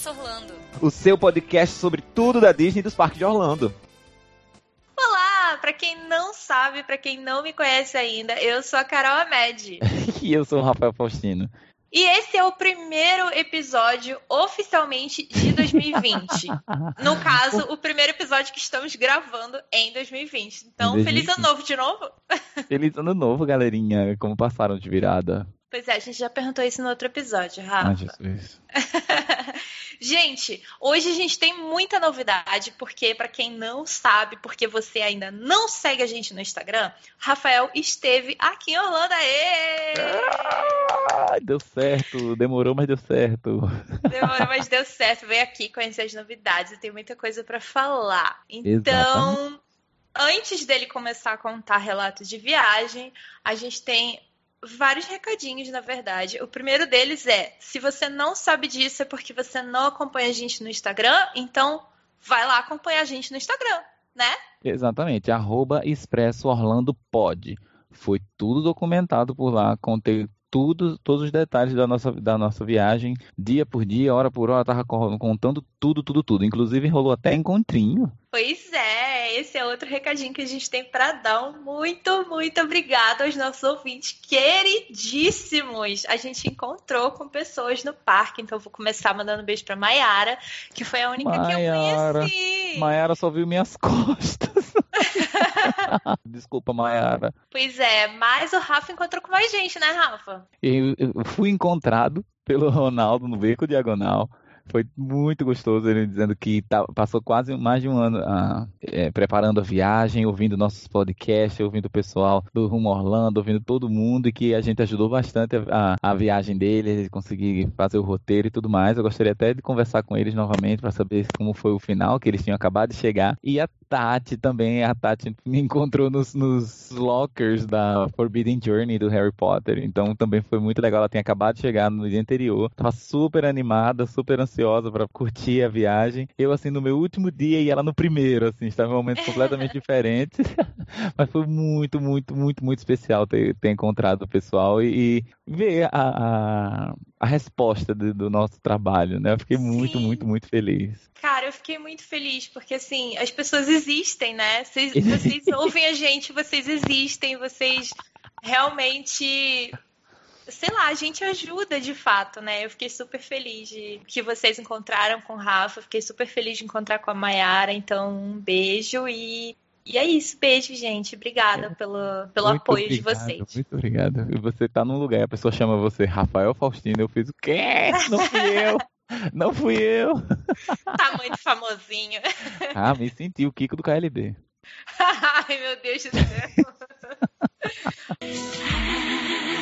Expresso Orlando. O seu podcast sobre tudo da Disney e dos parques de Orlando. Olá, para quem não sabe, para quem não me conhece ainda, eu sou a Carol Amed. e eu sou o Rafael Faustino. E esse é o primeiro episódio oficialmente de 2020. no caso, o primeiro episódio que estamos gravando em 2020. Então, 2020. feliz ano novo de novo. feliz ano novo, galerinha. Como passaram de virada? Pois é, a gente já perguntou isso no outro episódio, Rafa. Ah, Jesus. Gente, hoje a gente tem muita novidade, porque para quem não sabe, porque você ainda não segue a gente no Instagram, Rafael esteve aqui em Orlando. Aê! Ah, deu certo, demorou, mas deu certo. Demorou, mas deu certo. Veio aqui conhecer as novidades, e tem muita coisa para falar. Então, Exatamente. antes dele começar a contar relatos de viagem, a gente tem vários recadinhos, na verdade. O primeiro deles é: se você não sabe disso é porque você não acompanha a gente no Instagram, então vai lá acompanhar a gente no Instagram, né? Exatamente, arroba Expresso Orlando Pod. Foi tudo documentado por lá, contei tudo, todos os detalhes da nossa, da nossa viagem, dia por dia, hora por hora, tava contando tudo, tudo, tudo. Inclusive rolou até encontrinho. Pois é, esse é outro recadinho que a gente tem para dar. Um muito, muito obrigado aos nossos ouvintes queridíssimos. A gente encontrou com pessoas no parque, então vou começar mandando um beijo para Maiara, que foi a única Maiara, que eu conheci. Maiara só viu minhas costas. Desculpa, Mayara. Pois é, mas o Rafa encontrou com mais gente, né, Rafa? Eu, eu fui encontrado pelo Ronaldo no Beco Diagonal. Foi muito gostoso ele dizendo que tá, passou quase mais de um ano ah, é, preparando a viagem, ouvindo nossos podcasts, ouvindo o pessoal do Rumo Orlando, ouvindo todo mundo e que a gente ajudou bastante a, a, a viagem dele, conseguir fazer o roteiro e tudo mais. Eu gostaria até de conversar com eles novamente para saber como foi o final, que eles tinham acabado de chegar. E a Tati também, a Tati me encontrou nos, nos lockers da Forbidden Journey do Harry Potter, então também foi muito legal. Ela tinha acabado de chegar no dia anterior, tava super animada, super ansiosa para curtir a viagem. Eu, assim, no meu último dia e ela no primeiro, assim, estava em momentos completamente diferentes, mas foi muito, muito, muito, muito especial ter, ter encontrado o pessoal e, e ver a, a, a resposta do, do, nosso trabalho, né? Eu fiquei Sim. muito, muito, muito feliz. Cara, eu fiquei muito feliz, porque assim, as pessoas existem, né? Vocês, vocês ouvem a gente, vocês existem, vocês realmente. Sei lá, a gente ajuda de fato, né? Eu fiquei super feliz de que vocês encontraram com o Rafa, fiquei super feliz de encontrar com a Mayara, então um beijo e e é isso, beijo, gente. Obrigada é. pelo, pelo apoio obrigado, de vocês. Muito obrigado. E você tá num lugar, a pessoa chama você Rafael Faustino, eu fiz o quê? Não fui eu. Não fui eu. Tá muito famosinho. Ah, me senti o Kiko do KLB. Ai, meu Deus do céu.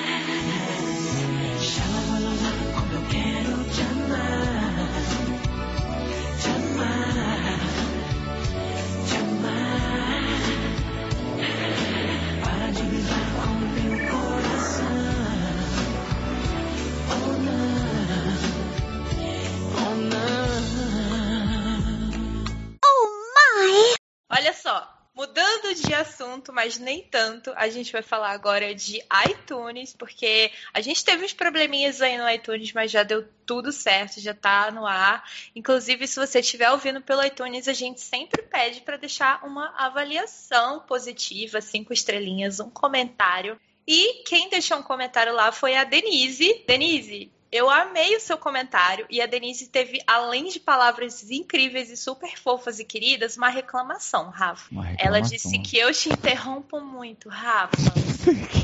assunto, mas nem tanto, a gente vai falar agora de iTunes, porque a gente teve uns probleminhas aí no iTunes, mas já deu tudo certo, já tá no ar. Inclusive, se você estiver ouvindo pelo iTunes, a gente sempre pede para deixar uma avaliação positiva, cinco estrelinhas, um comentário. E quem deixou um comentário lá foi a Denise. Denise, eu amei o seu comentário e a Denise teve, além de palavras incríveis e super fofas e queridas, uma reclamação, Rafa. Uma reclamação. Ela disse que eu te interrompo muito, Rafa.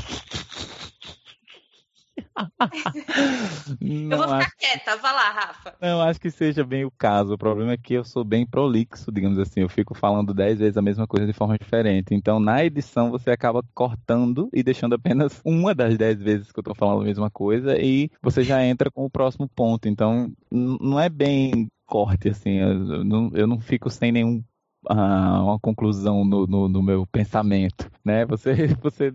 eu vou ficar acho... quieta, vá lá, Rafa. Não, acho que seja bem o caso. O problema é que eu sou bem prolixo, digamos assim. Eu fico falando dez vezes a mesma coisa de forma diferente. Então, na edição, você acaba cortando e deixando apenas uma das dez vezes que eu tô falando a mesma coisa e você já entra com o próximo ponto. Então, não é bem corte, assim. Eu não, eu não fico sem nenhum uma conclusão no, no, no, meu pensamento, né? Você, você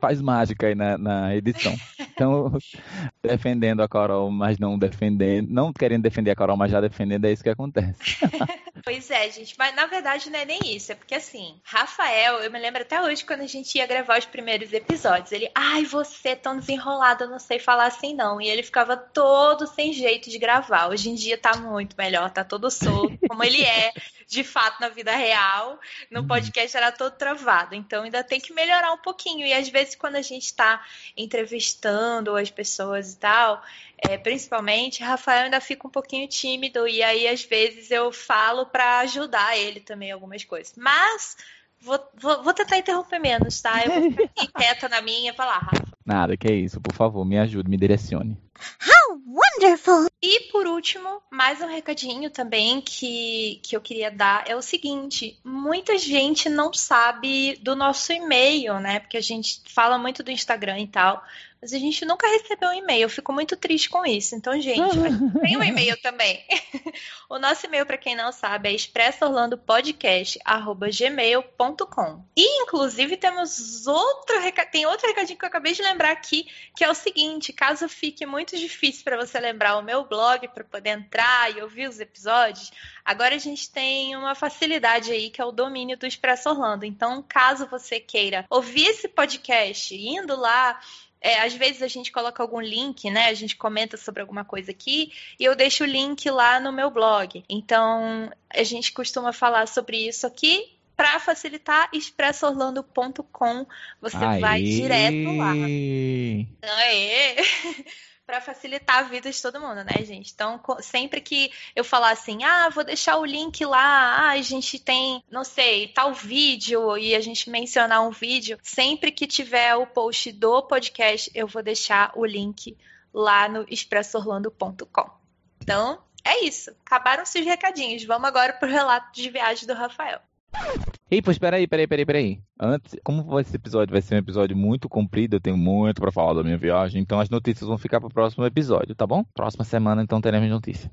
faz mágica aí na, na edição. Então, defendendo a Carol, mas não defendendo, não querendo defender a Carol, mas já defendendo, é isso que acontece. Pois é, gente, mas na verdade não é nem isso, é porque assim, Rafael, eu me lembro até hoje quando a gente ia gravar os primeiros episódios, ele, ai, você tão desenrolado, eu não sei falar assim não, e ele ficava todo sem jeito de gravar. Hoje em dia tá muito melhor, tá todo solto, como ele é, de fato, na vida real, no uhum. podcast era todo travado, então ainda tem que melhorar um pouquinho, e às vezes quando a gente tá entrevistando as pessoas e tal, é, principalmente, Rafael ainda fica um pouquinho tímido e aí às vezes eu falo para ajudar ele também algumas coisas. Mas vou, vou, vou, tentar interromper menos, tá? Eu vou ficar quieta na minha e falar, Rafa. Nada, que é isso. Por favor, me ajude, me direcione. How wonderful! E por último, mais um recadinho também que, que eu queria dar é o seguinte: muita gente não sabe do nosso e-mail, né? Porque a gente fala muito do Instagram e tal mas a gente nunca recebeu um e-mail. Eu fico muito triste com isso. Então, gente, tem um e-mail também. o nosso e-mail, para quem não sabe, é expressorlandopodcast@gmail.com. E inclusive temos outro tem outro recadinho que eu acabei de lembrar aqui, que é o seguinte: caso fique muito difícil para você lembrar o meu blog para poder entrar e ouvir os episódios, agora a gente tem uma facilidade aí que é o domínio do Expresso Orlando. Então, caso você queira ouvir esse podcast indo lá é, às vezes a gente coloca algum link, né? A gente comenta sobre alguma coisa aqui e eu deixo o link lá no meu blog. Então, a gente costuma falar sobre isso aqui. Para facilitar, expressorlando.com, você Aê. vai direto lá. Aê! para facilitar a vida de todo mundo, né, gente? Então, sempre que eu falar assim, ah, vou deixar o link lá, ah, a gente tem, não sei, tal vídeo e a gente mencionar um vídeo, sempre que tiver o post do podcast, eu vou deixar o link lá no expressorlando.com. Então, é isso. Acabaram-se os recadinhos. Vamos agora pro relato de viagem do Rafael. Ei, pois peraí, peraí, peraí, peraí. Antes, como esse episódio vai ser um episódio muito comprido, eu tenho muito para falar da minha viagem, então as notícias vão ficar para o próximo episódio, tá bom? Próxima semana, então, teremos notícia.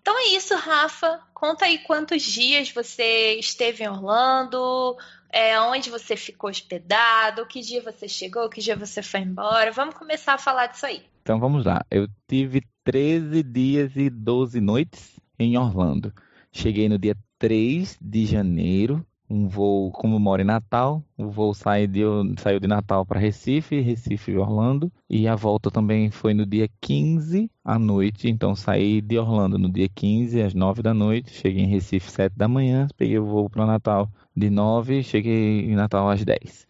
Então é isso, Rafa. Conta aí quantos dias você esteve em Orlando, é, onde você ficou hospedado, que dia você chegou, que dia você foi embora. Vamos começar a falar disso aí. Então vamos lá. Eu tive 13 dias e 12 noites em Orlando. Cheguei no dia 3 de janeiro, um voo, como moro em Natal, o voo saiu de, saiu de Natal para Recife, Recife Orlando, e a volta também foi no dia 15 à noite, então saí de Orlando no dia 15 às 9 da noite, cheguei em Recife 7 da manhã, peguei o voo para Natal de 9, cheguei em Natal às 10.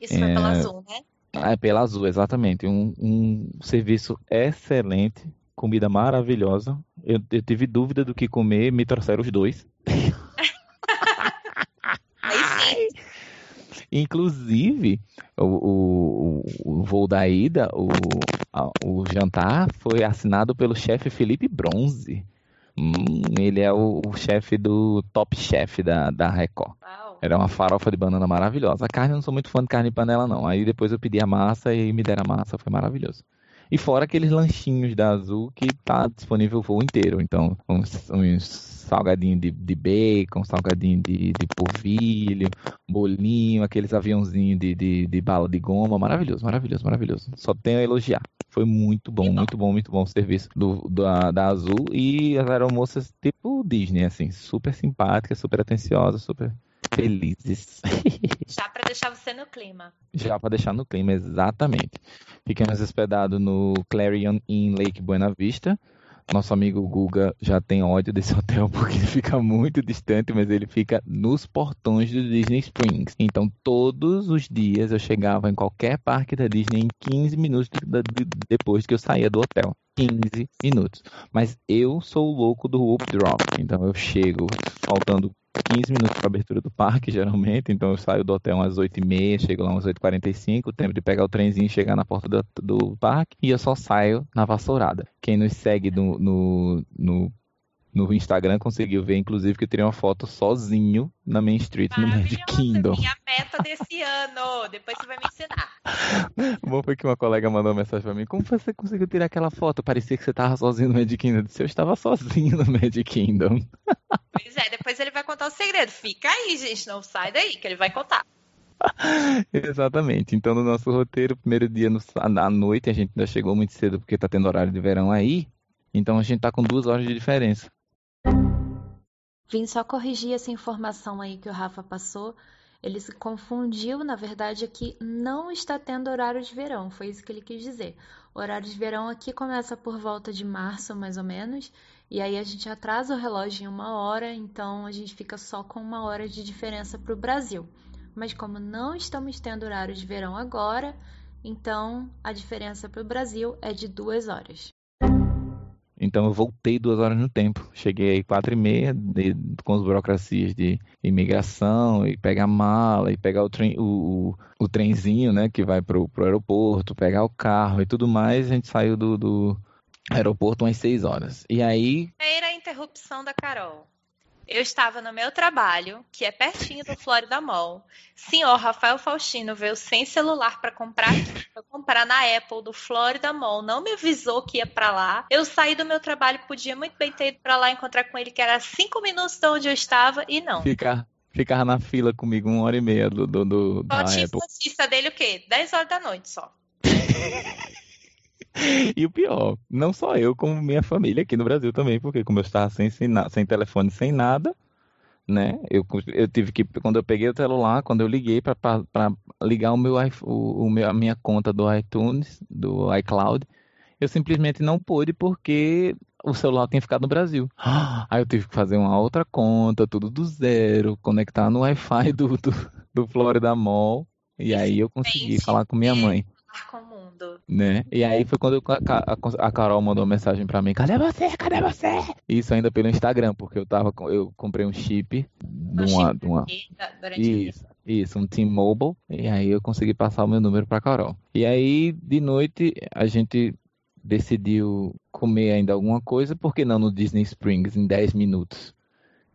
Isso é... foi pela Azul, né? É, pela Azul, exatamente. Um, um serviço excelente, comida maravilhosa. Eu, eu tive dúvida do que comer, me trouxeram os dois. Inclusive, o, o, o, voo da ida, o, a, o jantar, foi assinado pelo chefe Felipe Bronze. Hum, ele é o, o chefe do Top Chef da, da Record. Uau. Era uma farofa de banana maravilhosa. A carne, eu não sou muito fã de carne de panela, não. Aí depois eu pedi a massa e me deram a massa, foi maravilhoso. E fora aqueles lanchinhos da Azul que tá disponível o voo inteiro. Então, uns, uns salgadinhos de, de bacon, salgadinho de, de polvilho, bolinho, aqueles aviãozinhos de, de, de bala de goma. Maravilhoso, maravilhoso, maravilhoso. Só tenho a elogiar. Foi muito bom, muito bom, muito bom o serviço do, da, da Azul. E as aeromoças tipo Disney, assim, super simpáticas, super atenciosas, super felizes. Já para deixar você no clima. Já para deixar no clima, exatamente. Ficamos hospedados no Clarion Inn Lake Buena Vista. Nosso amigo Guga já tem ódio desse hotel porque ele fica muito distante, mas ele fica nos portões do Disney Springs. Então, todos os dias eu chegava em qualquer parque da Disney em 15 minutos depois que eu saía do hotel. 15 minutos. Mas eu sou o louco do Whoop Drop. Então, eu chego faltando 15 minutos para abertura do parque, geralmente. Então eu saio do hotel às 8h30, chego lá às 8h45, tempo de pegar o trenzinho e chegar na porta do, do parque. E eu só saio na vassourada. Quem nos segue no, no, no no Instagram conseguiu ver, inclusive, que eu tirei uma foto sozinho na Main Street, no Magic Kingdom. minha meta desse ano. Depois você vai me ensinar. Bom foi que uma colega mandou uma mensagem pra mim. Como você conseguiu tirar aquela foto? Parecia que você tava sozinho no Magic Kingdom. Eu disse, eu estava sozinho no Magic Kingdom. Pois é, depois ele vai contar o segredo. Fica aí, gente. Não sai daí, que ele vai contar. Exatamente. Então, no nosso roteiro, primeiro dia no, à noite, a gente ainda chegou muito cedo porque tá tendo horário de verão aí. Então, a gente tá com duas horas de diferença. Vim só corrigir essa informação aí que o Rafa passou. Ele se confundiu, na verdade, aqui não está tendo horário de verão, foi isso que ele quis dizer. O horário de verão aqui começa por volta de março, mais ou menos, e aí a gente atrasa o relógio em uma hora, então a gente fica só com uma hora de diferença para o Brasil. Mas como não estamos tendo horário de verão agora, então a diferença para o Brasil é de duas horas. Então eu voltei duas horas no tempo. Cheguei aí quatro e meia de, com as burocracias de imigração e pegar mala e pegar o, o, o, o trenzinho, né, que vai pro, pro aeroporto, pegar o carro e tudo mais. A gente saiu do, do aeroporto umas seis horas. E aí. Primeira interrupção da Carol. Eu estava no meu trabalho, que é pertinho do Florida Mall. Senhor Rafael Faustino veio sem celular para comprar, pra comprar na Apple do Florida Mall. Não me avisou que ia para lá. Eu saí do meu trabalho, podia muito bem ter ido para lá encontrar com ele, que era cinco minutos de onde eu estava, e não. Ficar, ficar na fila comigo uma hora e meia do, do, do da Apple. notícia dele o quê? Dez horas da noite só. E o pior, não só eu, como minha família aqui no Brasil também, porque como eu estava sem, sem, sem telefone, sem nada, né? Eu, eu tive que, quando eu peguei o celular, quando eu liguei para ligar o meu, o, o meu, a minha conta do iTunes, do iCloud, eu simplesmente não pude porque o celular tinha ficado no Brasil. Aí eu tive que fazer uma outra conta, tudo do zero, conectar no Wi-Fi do, do, do Florida Mall, e aí eu consegui falar com minha mãe com o mundo. Né? E aí foi quando a, Carol mandou uma mensagem para mim: Cadê você? Cadê você? Isso ainda pelo Instagram, porque eu tava eu comprei um chip de uma, de uma... isso, isso, um T-Mobile, e aí eu consegui passar o meu número para Carol. E aí de noite a gente decidiu comer ainda alguma coisa, porque não no Disney Springs em 10 minutos.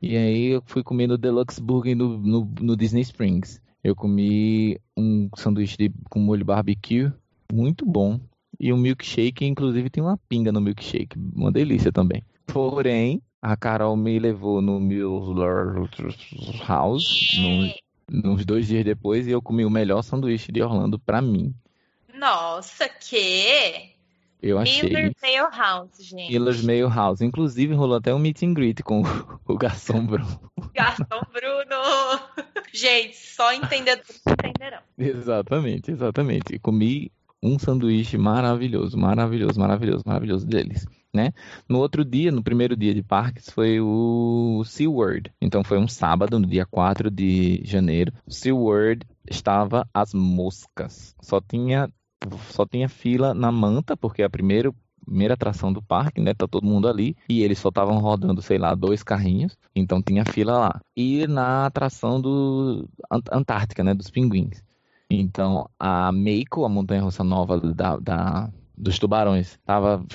E aí eu fui comer no Deluxe Burger no, no, no Disney Springs. Eu comi um sanduíche de, com molho barbecue, muito bom. E um milkshake, inclusive tem uma pinga no milkshake, uma delícia também. Porém, a Carol me levou no Mueller House no, nos dois dias depois e eu comi o melhor sanduíche de Orlando para mim. Nossa, que? Eu achei. Miller's Mail House, gente. Miller's Mail House. Inclusive, rolou até um meet and greet com o garçom Bruno. Garçom Bruno! Gente, só entendedores entenderão. Exatamente, exatamente. Comi um sanduíche maravilhoso, maravilhoso, maravilhoso, maravilhoso deles. Né? No outro dia, no primeiro dia de parques, foi o SeaWorld. Então foi um sábado, no dia 4 de janeiro. SeaWorld estava às moscas. Só tinha só tinha fila na manta, porque é a primeira, primeira atração do parque, né? Tá todo mundo ali. E eles só estavam rodando, sei lá, dois carrinhos. Então tinha fila lá. E na atração do Antártica, né? Dos pinguins. Então a Meiko, a montanha-russa nova da, da, dos tubarões, tava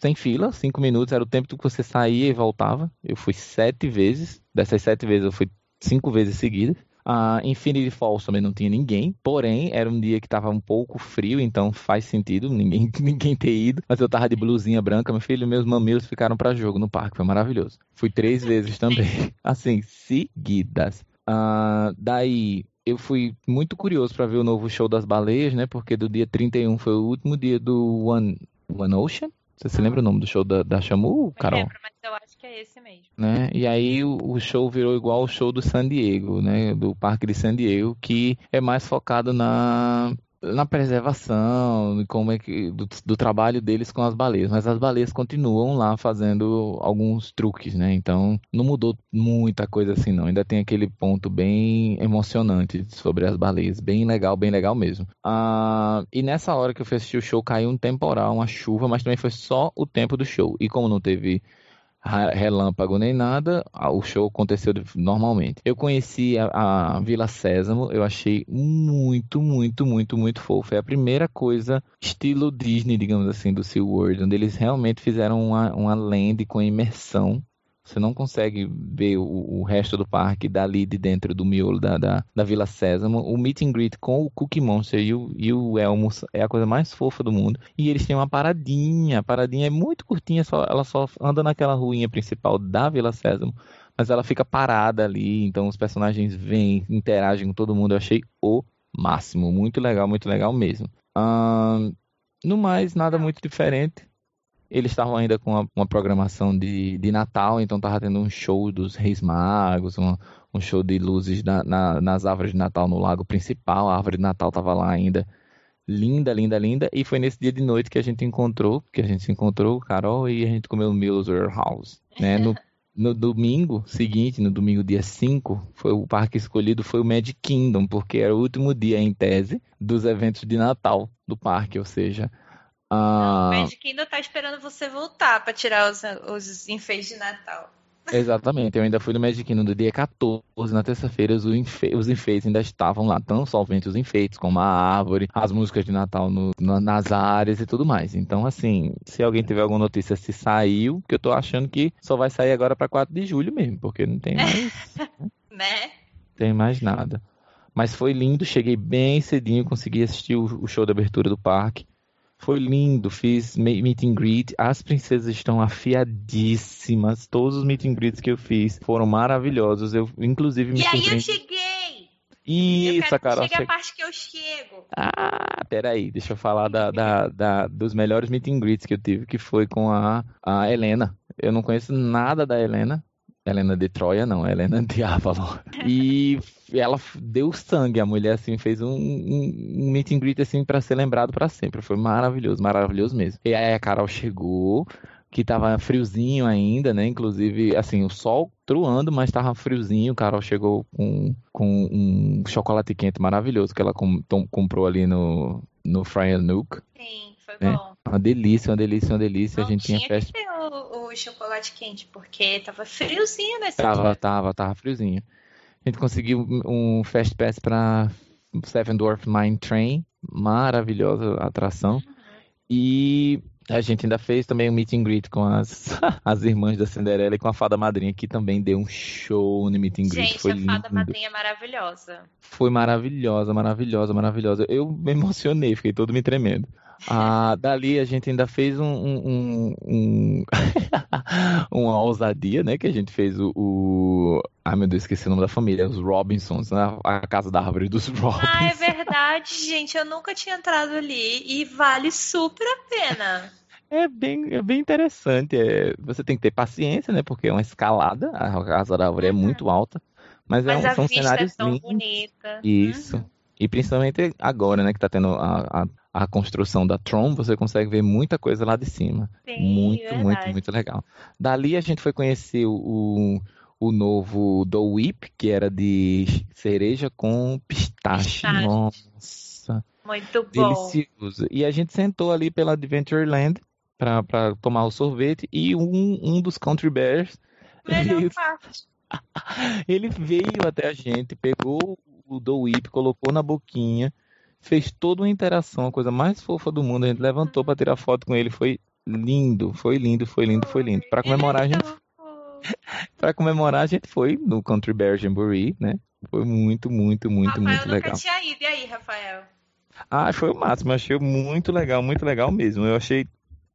sem fila, cinco minutos, era o tempo que você saía e voltava. Eu fui sete vezes. Dessas sete vezes eu fui cinco vezes seguidas. A Infinity Falls também não tinha ninguém, porém era um dia que estava um pouco frio, então faz sentido ninguém, ninguém ter ido. Mas eu tava de blusinha branca, meu filho, meus mamilos ficaram para jogo no parque, foi maravilhoso. Fui três vezes também, assim, seguidas. Uh, daí eu fui muito curioso para ver o novo show das baleias, né? Porque do dia 31 foi o último dia do One, One Ocean. Você se lembra o nome do show da, da Shamu, Carol? Eu lembro, mas eu acho que é esse mesmo. Né? E aí o, o, show virou igual ao show do San Diego, né? Do Parque de San Diego, que é mais focado na na preservação, como é que do, do, trabalho deles com as baleias, mas as baleias continuam lá fazendo alguns truques, né? Então não mudou muita coisa assim, não. Ainda tem aquele ponto bem emocionante sobre as baleias, bem legal, bem legal mesmo. Ah, e nessa hora que eu fui assistir o show caiu um temporal, uma chuva, mas também foi só o tempo do show. E como não teve relâmpago nem nada, o show aconteceu normalmente. Eu conheci a, a, Vila Sésamo, eu achei muito, muito, muito, muito fofo. É a primeira coisa estilo Disney, digamos assim, do SeaWorld, onde eles realmente fizeram uma, uma land com imersão você não consegue ver o, o, resto do parque dali de dentro do miolo da, da, da, Vila Sésamo. O meet and greet com o Cookie Monster e o, e o Elmo é a coisa mais fofa do mundo. E eles têm uma paradinha. A paradinha é muito curtinha, só, ela só anda naquela ruinha principal da Vila Sésamo. Mas ela fica parada ali, então os personagens vêm, interagem com todo mundo. Eu achei o máximo. Muito legal, muito legal mesmo. no mais, nada muito diferente. Eles estavam ainda com uma, uma programação de, de Natal, então tava tendo um show dos Reis Magos, um, um show de luzes na, na, nas árvores de Natal no lago principal. A árvore de Natal tava lá ainda. Linda, linda, linda. E foi nesse dia de noite que a gente encontrou, que a gente se encontrou, Carol, e a gente comeu no Miller's House. Né? No, no domingo seguinte, no domingo dia 5, foi o parque escolhido foi o Magic Kingdom, porque era o último dia em tese dos eventos de Natal do parque, ou seja, a... o Magic Kingdom tá esperando você voltar para tirar os, os enfeites de Natal. Exatamente, eu ainda fui no Magic Kingdom do dia 14, na terça-feira, os, enfe... os, enfeites ainda estavam lá, tão somente os enfeites, como a árvore, as músicas de Natal no... nas áreas e tudo mais. Então, assim, se alguém tiver alguma notícia se saiu, que eu tô achando que só vai sair agora para 4 de julho mesmo, porque não tem mais. né? Tem mais nada. Mas foi lindo, cheguei bem cedinho, consegui assistir o show de abertura do parque. Foi lindo, fiz meet and greet. As princesas estão afiadíssimas. Todos os meet and greets que eu fiz foram maravilhosos. Eu, inclusive, me E aí eu cheguei! Isso, eu Carol. Chega a parte que eu chego. Ah, peraí, deixa eu falar da, da, da, dos melhores meet and greets que eu tive, que foi com a, a Helena. Eu não conheço nada da Helena. Helena de Troia, não, Helena de Avalon. E ela deu sangue, a mulher assim fez um, um, um meet and greet assim para ser lembrado para sempre. Foi maravilhoso, maravilhoso mesmo. E aí a Carol chegou, que tava friozinho ainda, né? Inclusive, assim, o sol truando, mas tava friozinho. Carol chegou com, com um chocolate quente maravilhoso que ela com, tom, comprou ali no, no Fry Nook. Sim, foi é, bom. Uma delícia, uma delícia, uma delícia. Não a gente tinha tinha festa. Que ter o, o chocolate quente, porque tava friozinho nesse Tava, dia. tava, tava friozinho. A gente conseguiu um Fast Pass para Seven Dwarf Mine Train, maravilhosa atração. E a gente ainda fez também um meet and greet com as, as irmãs da Cinderela e com a Fada Madrinha, que também deu um show no meet and greet. Gente, Foi a Fada lindo. Madrinha é maravilhosa. Foi maravilhosa, maravilhosa, maravilhosa. Eu me emocionei, fiquei todo me tremendo. Ah, dali a gente ainda fez um, um, um, uma ousadia, né? Que a gente fez o, o, Ai meu Deus, esqueci o nome da família, os Robinsons, né? A casa da árvore dos Robinsons. Ah, é verdade, gente. Eu nunca tinha entrado ali e vale super a pena. É bem, é bem interessante. É, você tem que ter paciência, né? Porque é uma escalada, a casa da árvore é muito alta. Mas, Mas é, a são vista é cenários tão lindos. bonita. Isso. Uhum. E principalmente agora, né, que tá tendo a, a, a construção da Tron, você consegue ver muita coisa lá de cima. Sim, muito, verdade. muito, muito legal. Dali a gente foi conhecer o, o novo Do Whip, que era de cereja com pistache. Pistache. Nossa, Muito bom. delicioso. E a gente sentou ali pela Adventureland para tomar o sorvete e um, um dos Country Bears Melhor parte. ele veio até a gente, pegou o Do Whip, colocou na boquinha, fez toda uma interação, a coisa mais fofa do mundo. A gente levantou para tirar foto com ele, foi lindo, foi lindo, foi lindo, foi lindo. Para comemorar a é gente. Para comemorar, a gente foi no Country Bear Jamboree, né? Foi muito, muito, muito, Rafael muito nunca legal. tinha ido. E aí, Rafael? Ah, foi o máximo. Achei muito legal, muito legal mesmo. Eu achei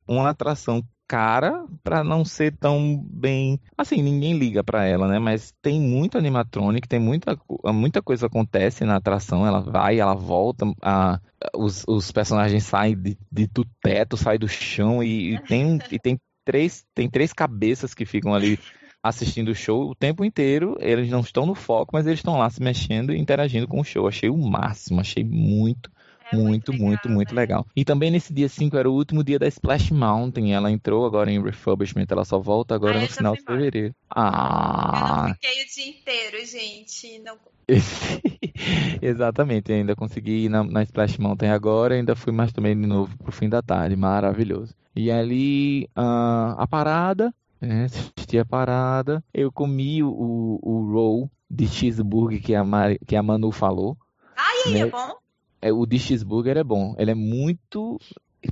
uma atração cara para não ser tão bem. Assim, ninguém liga para ela, né? Mas tem muito animatronic, tem muita, muita coisa acontece na atração. Ela vai, ela volta, a, os, os personagens saem de, de- do teto, saem do chão e, e tem, e tem três, tem três cabeças que ficam ali assistindo o show o tempo inteiro. Eles não estão no foco, mas eles estão lá se mexendo e interagindo com o show. Achei o máximo, achei muito muito, muito, muito né? legal. E também nesse dia 5 era o último dia da Splash Mountain. Ela entrou agora em refurbishment, ela só volta agora Ah, no final de fevereiro. Eu não Ah! fiquei o dia inteiro, gente. Não... Exatamente, ainda consegui ir na, na Splash Mountain agora, ainda fui mais também de novo pro fim da tarde, maravilhoso. E ali, ah, a parada, né, assisti a parada, eu comi o, o, roll de cheeseburger que a, Mari- que a Manu falou. E aí, Né? é bom? É, o de cheeseburger é bom. Ele é muito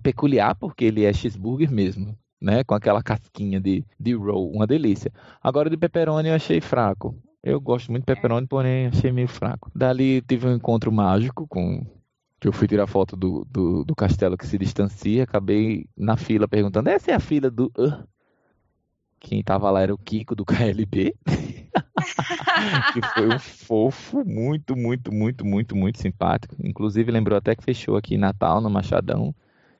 peculiar porque ele é cheeseburger mesmo, né? Com aquela casquinha de, de roll, uma delícia. Agora de pepperoni eu achei fraco. Eu gosto muito de pepperoni, porém achei meio fraco. Dali tive um encontro mágico com que eu fui tirar foto do, do, do castelo que se distancia, acabei na fila perguntando: "Essa é a fila do Hã?" Quem tava lá era o Kiko do KLB, que foi um fofo, muito, muito, muito, muito, muito simpático. Inclusive lembrou até que fechou aqui em Natal, no Machadão.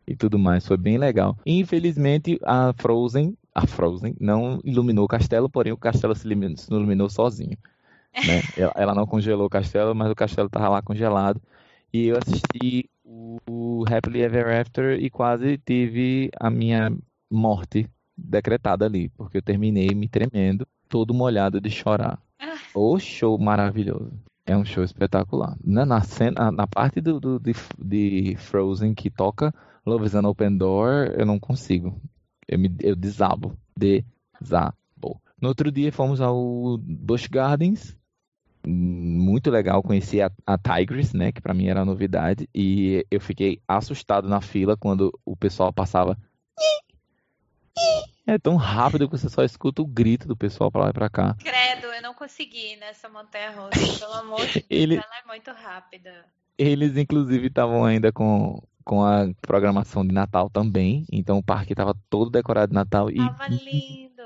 e tudo mais. Foi bem legal. Infelizmente, a Frozen, a Frozen não iluminou o castelo, porém o castelo se iluminou, se iluminou sozinho. Né? ela, ela, não congelou o castelo, mas o castelo estava lá congelado. E eu assisti o Happily Ever After e quase tive a minha morte decretada ali, porque eu terminei me tremendo, todo molhado de chorar. Ah. O show maravilhoso. É um show espetacular. Na, na, cena, na parte do, do de, de, Frozen que toca Love is an Open Door, eu não consigo. Eu, me, eu desabo. Desabo. No outro dia fomos ao Busch Gardens. Muito legal, conheci a, a Tigris, né? Que para mim era novidade. E eu fiquei assustado na fila quando o pessoal passava. É tão rápido que você só escuta o grito do pessoal pra lá e pra cá. Credo, eu não consegui nessa montanha russa. Pelo amor de Deus, Ele... ela é muito rápida. Eles, inclusive, estavam ainda com, com a programação de Natal também. Então o parque estava todo decorado de Natal. Tava e... lindo.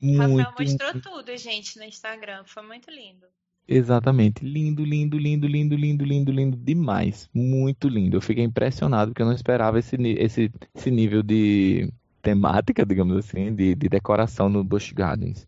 Muito, Rafael mostrou muito... tudo, gente, no Instagram. Foi muito lindo. Exatamente. Lindo, lindo, lindo, lindo, lindo, lindo, lindo demais. Muito lindo. Eu fiquei impressionado porque eu não esperava esse, esse, esse nível de temática, digamos assim, de, de decoração no Busch Gardens.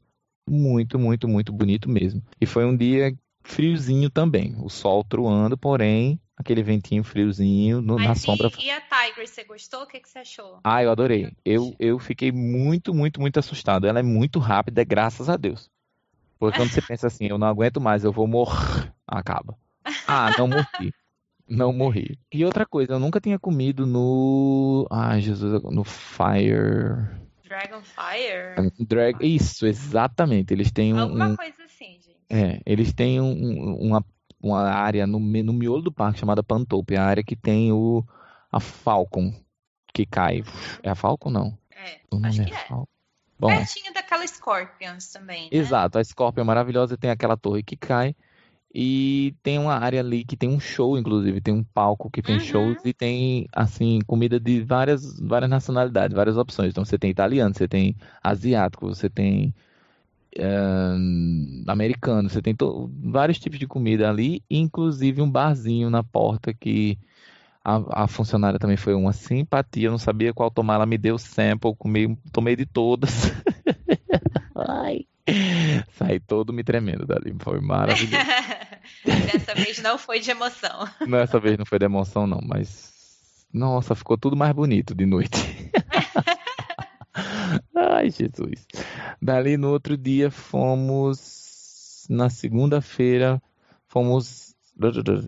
Muito, muito, muito bonito mesmo. E foi um dia friozinho também. O sol truando, porém, aquele ventinho friozinho no, na e, sombra. E a Tiger, você gostou? O que, que você achou? Ah, eu adorei. Eu, eu fiquei muito, muito, muito assustado. Ela é muito rápida, graças a Deus. Porque quando você pensa assim, eu não aguento mais, eu vou morrer, acaba. Ah, não morri não morri. E outra coisa, eu nunca tinha comido no. Ai, Jesus, no Fire. Dragonfire? Drag... Isso, exatamente. Eles têm um. Alguma coisa assim, gente. É, eles têm um, uma, uma área no, no miolo do parque chamada Pantopia, a área que tem o. A Falcon que cai. É a Falcon, não? É, o acho é que é. Falcon. Bom, Pertinho daquela Scorpions também. Né? Exato, a Scorpion é maravilhosa tem aquela torre que cai. E tem uma área ali que tem um show, inclusive, tem um palco que tem uhum. shows e tem, assim, comida de várias, várias nacionalidades, várias opções. Então você tem italiano, você tem asiático, você tem uh, americano, você tem vários tipos de comida ali, inclusive um barzinho na porta que a, a, funcionária também foi uma simpatia, eu não sabia qual tomar, ela me deu sample, comi, tomei de todas. Ai. Saí todo me tremendo dali, foi maravilhoso. Dessa vez não foi de emoção. Dessa vez não foi de emoção, não, mas. Nossa, ficou tudo mais bonito de noite. Ai, Jesus. Dali no outro dia fomos. Na segunda-feira, fomos.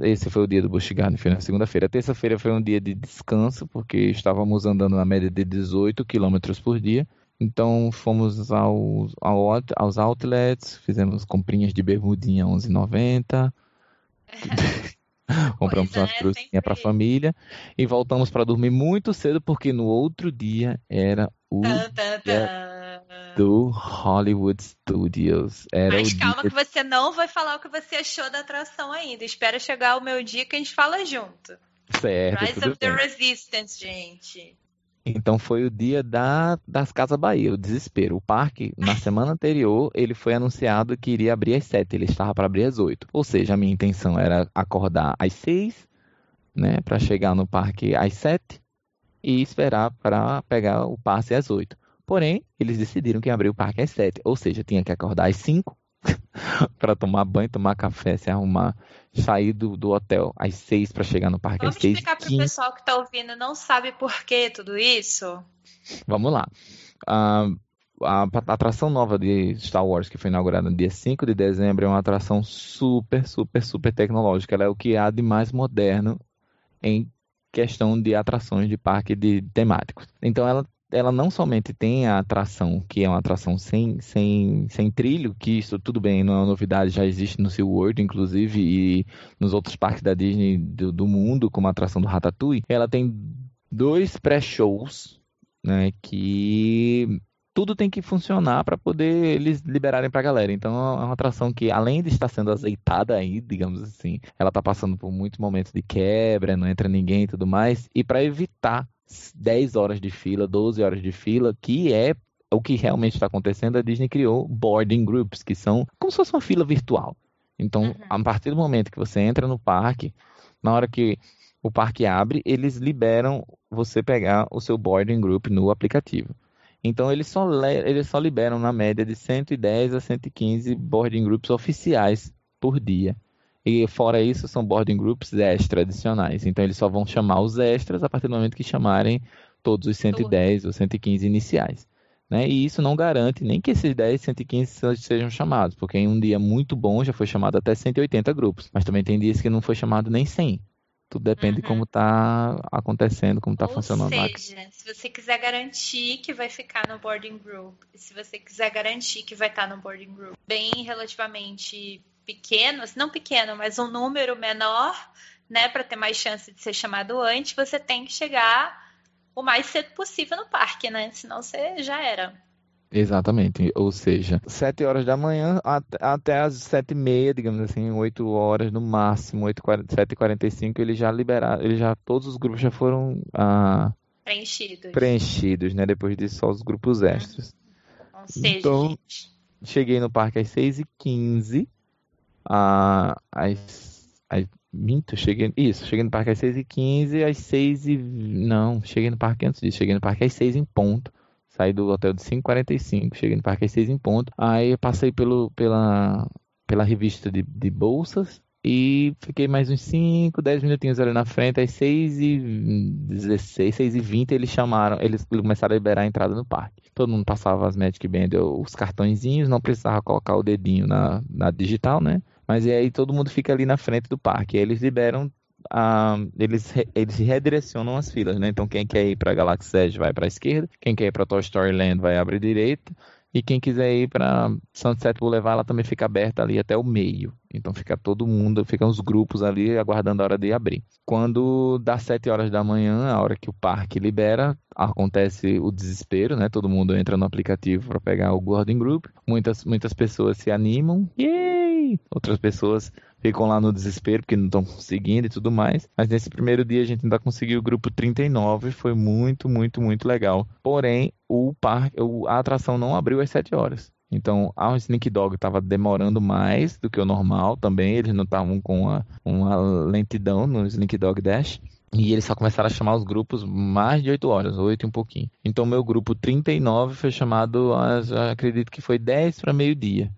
Esse foi o dia do Busch Garden, foi na segunda-feira. Terça-feira foi um dia de descanso, porque estávamos andando na média de 18 km por dia. Então fomos aos, aos outlets, fizemos comprinhas de bermudinha 11,90. Compramos uma é, para para família e voltamos para dormir muito cedo porque no outro dia era o dia do Hollywood Studios. Era Mas calma dia... que você não vai falar o que você achou da atração ainda. Espera chegar o meu dia que a gente fala junto. Certo. Rise of bem. the Resistance, gente. Então foi o dia da, das Casas Bahia, o desespero. O parque, na semana anterior, ele foi anunciado que iria abrir às 7, ele estava para abrir às 8. Ou seja, a minha intenção era acordar às 6, né, para chegar no parque às 7 e esperar para pegar o passe às 8. Porém, eles decidiram que abrir o parque às 7, ou seja, tinha que acordar às 5 para tomar banho, tomar café, se arrumar, sair do, do hotel às seis para chegar no parque Vamos às seis. Vamos explicar para o pessoal que está ouvindo não sabe por que tudo isso? Vamos lá. Uh, a, a, atração nova de Star Wars, que foi inaugurada no dia 5 de dezembro, é uma atração super, super, super tecnológica. Ela é o que há de mais moderno em questão de atrações de parque de temáticos. Então ela ela não somente tem a atração, que é uma atração sem, sem, sem trilho, que isso tudo bem, não é uma novidade, já existe no SeaWorld, inclusive, e nos outros parques da Disney do, do mundo, como a atração do Ratatouille. Ela tem dois pré-shows, né, que tudo tem que funcionar para poder eles liberarem para a galera. Então é uma atração que, além de estar sendo azeitada aí, digamos assim, ela está passando por muitos momentos de quebra, não entra ninguém e tudo mais. E para evitar 10 horas de fila, 12 horas de fila, que é o que realmente está acontecendo, a Disney criou boarding groups, que são como se fosse uma fila virtual. Então, uhum. a partir do momento que você entra no parque, na hora que o parque abre, eles liberam você pegar o seu boarding group no aplicativo. Então eles só, eles só liberam na média de 110 a 115 boarding groups oficiais por dia. E fora isso, são boarding groups extra adicionais. Então eles só vão chamar os extras a partir do momento que chamarem todos os 110 ou 115 iniciais. Né? E isso não garante nem que esses 10, 115 sejam chamados, porque em um dia muito bom já foi chamado até 180 grupos, mas também tem dias que não foi chamado nem 100. Tudo depende uhum. de como está acontecendo, como está funcionando. Ou seja, se você quiser garantir que vai ficar no boarding group, se você quiser garantir que vai estar tá no boarding group bem relativamente pequeno, não pequeno, mas um número menor, né, para ter mais chance de ser chamado antes, você tem que chegar o mais cedo possível no parque, né? Senão você já era. Exatamente, ou seja, 7 horas da manhã até as 7 e meia, digamos assim, 8 horas no máximo, 7h45, eles já liberaram, eles já, todos os grupos já foram ah, preenchidos. preenchidos, né? Depois disso, só os grupos uhum. extras. Ou seja, então, gente... cheguei no parque às 6h15, ah, às, às Minto, cheguei. Isso, cheguei no parque às 6h15, às 6 e. Não, cheguei no parque antes disso. Cheguei no parque às 6 em ponto. Saí do hotel de 5h45, cheguei no parque às 6 em ponto. Aí passei pelo, pela, pela revista de, de bolsas e fiquei mais uns 5, 10 minutinhos ali na frente. Às 6 e 16, 6 e 20 eles chamaram, eles começaram a liberar a entrada no parque. Todo mundo passava as Magic Band, os cartõezinhos, não precisava colocar o dedinho na, na digital, né? Mas aí todo mundo fica ali na frente do parque. Aí eles liberam ah, eles, eles redirecionam as filas, né? Então quem quer ir para Galaxy Edge vai para a esquerda, quem quer ir para Toy Story Land vai abrir direita, e quem quiser ir para Sunset Boulevard, ela também fica aberta ali até o meio. Então fica todo mundo, ficam os grupos ali aguardando a hora de abrir. Quando dá 7 horas da manhã, a hora que o parque libera, acontece o desespero, né? Todo mundo entra no aplicativo para pegar o Boarding Group. Muitas, muitas pessoas se animam. Outras pessoas ficam lá no desespero porque não estão conseguindo e tudo mais. Mas nesse primeiro dia a gente ainda conseguiu o grupo 39, foi muito, muito, muito legal. Porém, o parque, a atração não abriu às 7 horas. Então, a Sneak Dog estava demorando mais do que o normal também. Eles não estavam com uma, uma lentidão no Sneak Dog Dash. E eles só começaram a chamar os grupos mais de 8 horas, 8 e um pouquinho. Então, meu grupo 39 foi chamado, acredito que foi 10 para meio-dia.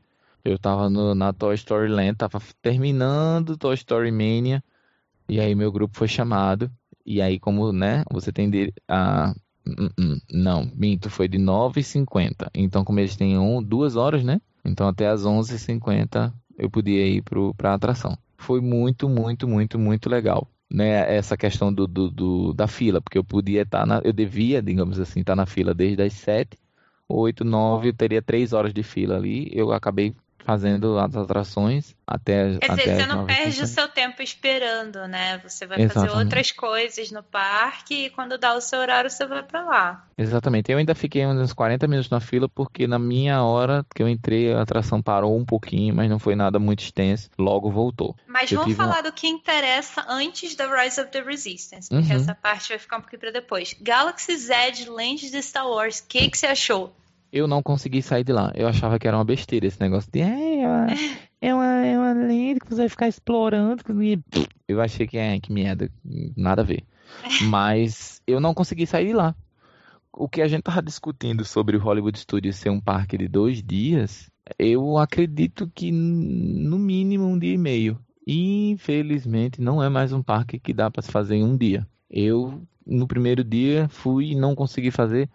Eu tava no, na Toy Story Land, tava terminando Toy Story Mania, e aí meu grupo foi chamado, e aí como, né, você tem de, a... Hum, hum, não, minto, foi de 9h50. Então, como eles têm um, duas horas, né? Então, até as 11h50 eu podia ir para a atração. Foi muito, muito, muito, muito legal. Né, essa questão do, do, do, da fila, porque eu podia estar tá na, eu devia, digamos assim, estar tá na fila desde as 7, 8, 9, eu teria 3 horas de fila ali. Eu acabei fazendo as atrações até. Quer até dizer, você não perde o seu tempo esperando, né? Você vai Exatamente. fazer outras coisas no parque e quando dá o seu horário você vai para lá. Exatamente. Eu ainda fiquei uns 40 minutos na fila porque na minha hora que eu entrei a atração parou um pouquinho, mas não foi nada muito extenso. Logo voltou. Mas eu vamos falar uma... do que interessa antes da Rise of the Resistance, porque uhum. essa parte vai ficar um pouquinho para depois. Galaxy Z Land de Star Wars, o que, que você achou? Eu não consegui sair de lá. Eu achava que era uma besteira esse negócio de é, é uma, é uma, é uma lenda que você vai ficar explorando. Eu achei que é que merda, nada a ver. Mas eu não consegui sair de lá. O que a gente tava discutindo sobre o Hollywood Studios ser um parque de dois dias, eu acredito que no mínimo um dia e meio. Infelizmente, não é mais um parque que dá para se fazer em um dia. Eu, no primeiro dia, fui e não consegui fazer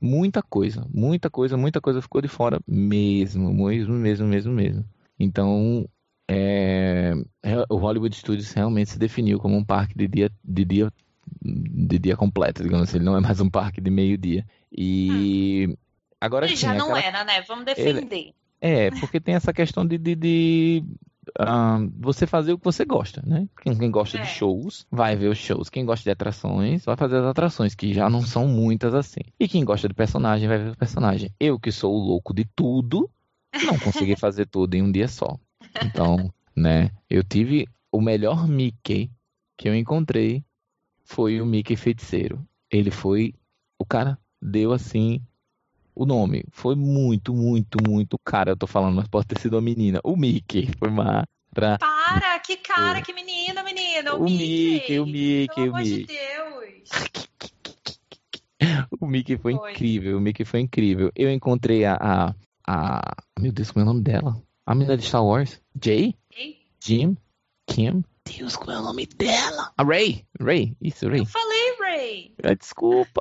muita coisa, muita coisa, muita coisa ficou de fora mesmo, mesmo, mesmo, mesmo, mesmo. Então, é, o Hollywood Studios realmente se definiu como um parque de dia, de dia, de dia completo, digamos assim. Ele não é mais um parque de meio dia. E hum. agora Ele sim, já não aquela... era, né? Vamos defender. Ele... É, porque tem essa questão de, de, de você fazer o que você gosta, né? Quem, quem gosta é. de shows vai ver os shows. Quem gosta de atrações vai fazer as atrações, que já não são muitas assim. E quem gosta de personagem vai ver o personagem. Eu, que sou o louco de tudo, não consegui fazer tudo em um dia só. Então, né? Eu tive o melhor Mickey que eu encontrei foi o Mickey feiticeiro. Ele foi o cara deu assim o nome. Foi muito, muito, muito cara. Eu tô falando, mas pode ter sido uma menina. O Mickey foi uma. Pra... Para, que cara, que menina, menina. O, o Mickey, Mickey, o Mickey, Pelo o Mickey. amor de Deus. O Mickey foi, foi, incrível, o Mickey foi incrível. Eu encontrei a, a, a, Meu Deus, como é o nome dela? A menina de Star Wars? Jay? Jay? Jim? Kim? Deus, qual é o nome dela? A Ray. Ray. Isso, Ray. Eu falei Ray. Ah, desculpa.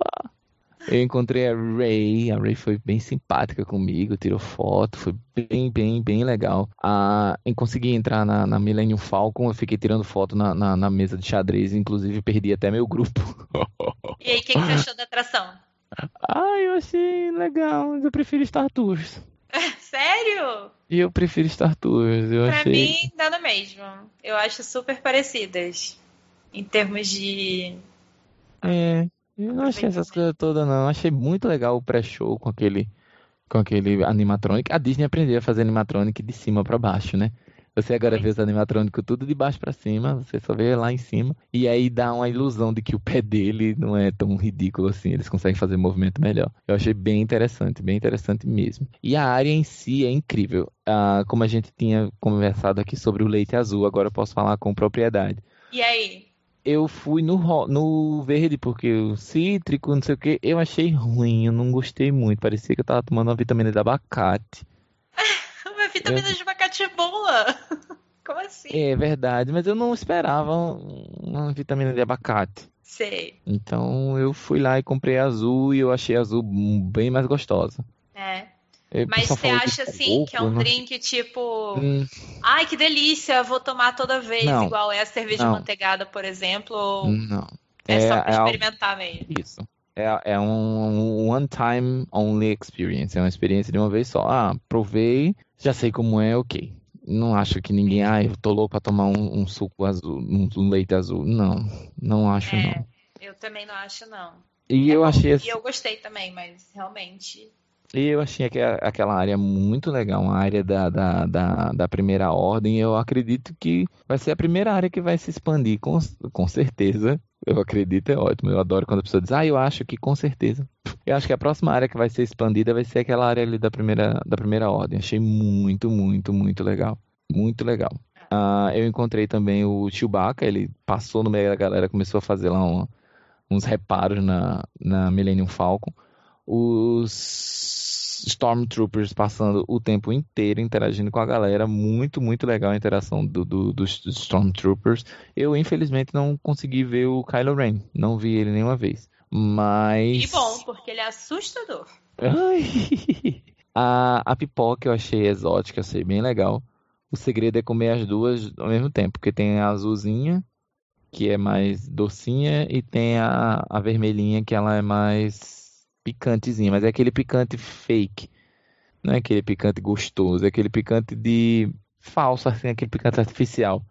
Eu encontrei a Ray, a Ray foi bem simpática comigo, tirou foto, foi bem, bem, bem legal. Ah, em conseguir entrar na, na Millennium Falcon, eu fiquei tirando foto na, na, na mesa de xadrez, inclusive perdi até meu grupo. E aí, o que, que você achou da atração? Ah, eu achei legal, mas eu prefiro Star Tours. Sério? E eu prefiro Star Tours. Eu pra achei... mim, nada mesmo. Eu acho super parecidas. Em termos de. É. Eu não achei essas coisas todas, não. Eu achei muito legal o pré-show com aquele, com aquele animatronic. A Disney aprendeu a fazer animatronic de cima para baixo, né? Você agora vê os animatrônicos tudo de baixo para cima, você só vê lá em cima. E aí dá uma ilusão de que o pé dele não é tão ridículo assim, eles conseguem fazer movimento melhor. Eu achei bem interessante, bem interessante mesmo. E a área em si é incrível. Ah, como a gente tinha conversado aqui sobre o leite azul, agora eu posso falar com propriedade. E aí? Eu fui no, no verde, porque o cítrico, não sei o que, eu achei ruim, eu não gostei muito. Parecia que eu tava tomando uma vitamina de abacate. uma vitamina eu... de abacate é boa! Como assim? É verdade, mas eu não esperava uma vitamina de abacate. Sei. Então eu fui lá e comprei azul e eu achei azul bem mais gostosa. É. Mas você acha assim que é um drink tipo. Hum. Ai, que delícia, vou tomar toda vez, não. igual é a cerveja não. manteigada, por exemplo? Ou... Não. É, é só pra é experimentar al... mesmo. Isso. É, é um one time only experience. É uma experiência de uma vez só. Ah, provei, já sei como é, ok. Não acho que ninguém, ah, eu tô louco pra tomar um, um suco azul, um, leite azul. Não, não acho é, não. Eu também não acho não. E é eu bom, achei. E eu gostei também, mas realmente e eu achei aquela área muito legal, uma área da, da, da, da, primeira ordem. Eu acredito que vai ser a primeira área que vai se expandir, com, com certeza. Eu acredito, é ótimo. Eu adoro quando a pessoa diz, ah, eu acho que com certeza. Eu acho que a próxima área que vai ser expandida vai ser aquela área ali da primeira, da primeira ordem. Achei muito, muito, muito legal. Muito legal. Uh, eu encontrei também o Chewbacca, ele passou no meio da galera, começou a fazer lá um, uns reparos na, na Millennium Falcon. Os Stormtroopers passando o tempo inteiro interagindo com a galera. Muito, muito legal a interação do, do, dos Stormtroopers. Eu, infelizmente, não consegui ver o Kylo Ren. Não vi ele nenhuma vez. Mas. Que bom, porque ele é assustador. a, a pipoca eu achei exótica, achei bem legal. O segredo é comer as duas ao mesmo tempo, porque tem a azulzinha, que é mais docinha, e tem a, a vermelhinha, que ela é mais picantezinho, mas é aquele picante fake. Não é aquele picante gostoso, é aquele picante de falso, assim, aquele picante artificial.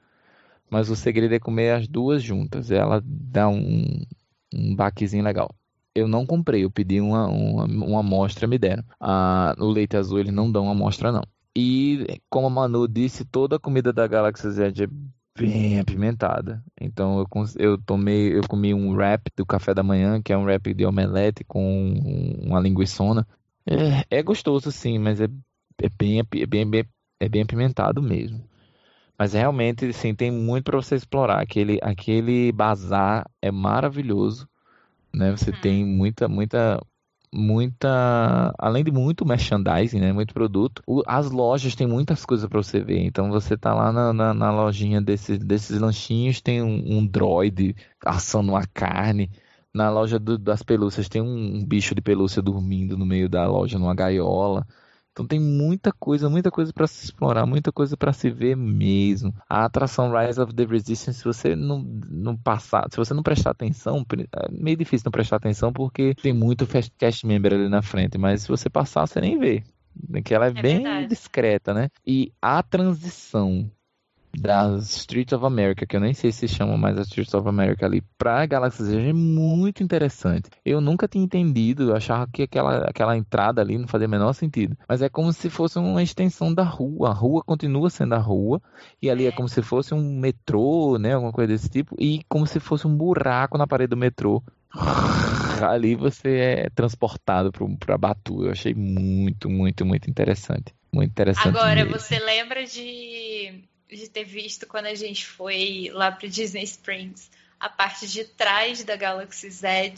Mas o segredo é comer as duas juntas. Ela dá um, um baquezinho legal. Eu não comprei, eu pedi uma, uma, uma amostra, me deram. Ah, no leite azul eles não dão amostra, não. E como a Manu disse, toda a comida da Galaxy Z é bem apimentada. Então eu, eu tomei, eu comi um wrap do café da manhã, que é um wrap de omelete com uma linguiçona. É, é gostoso sim, mas é, é, bem, é, bem, bem, é bem apimentado mesmo. Mas realmente, sim, tem muito para você explorar. Aquele, aquele bazar é maravilhoso, né? Você uhum. tem muita, muita, muita, além de muito merchandising, né, muito produto, as lojas têm muitas coisas para você ver. Então você tá lá na, na, na lojinha desse, desses lanchinhos, tem um, um droid assando uma carne. Na loja do, das pelúcias tem um, um bicho de pelúcia dormindo no meio da loja numa gaiola. Então tem muita coisa, muita coisa para se explorar, muita coisa para se ver mesmo. A atração Rise of the Resistance, se você não, não passar, se você não prestar atenção, é meio difícil não prestar atenção porque tem muito cast member ali na frente, mas se você passar, você nem vê. Que ela é, é bem verdade. discreta, né? E a transição das Streets of America, que eu nem sei se chama mais as Streets of America ali, pra Galaxy Z é muito interessante. Eu nunca tinha entendido, eu achava que aquela, aquela entrada ali não fazia o menor sentido. Mas é como se fosse uma extensão da rua. A rua continua sendo a rua, e ali é, é como se fosse um metrô, né? Alguma coisa desse tipo, e como se fosse um buraco na parede do metrô. ali você é transportado para Batu. Eu achei muito, muito, muito interessante. Muito interessante. Agora, mesmo. você lembra de de ter visto quando a gente foi lá para Disney Springs, a parte de trás da Galaxy Z,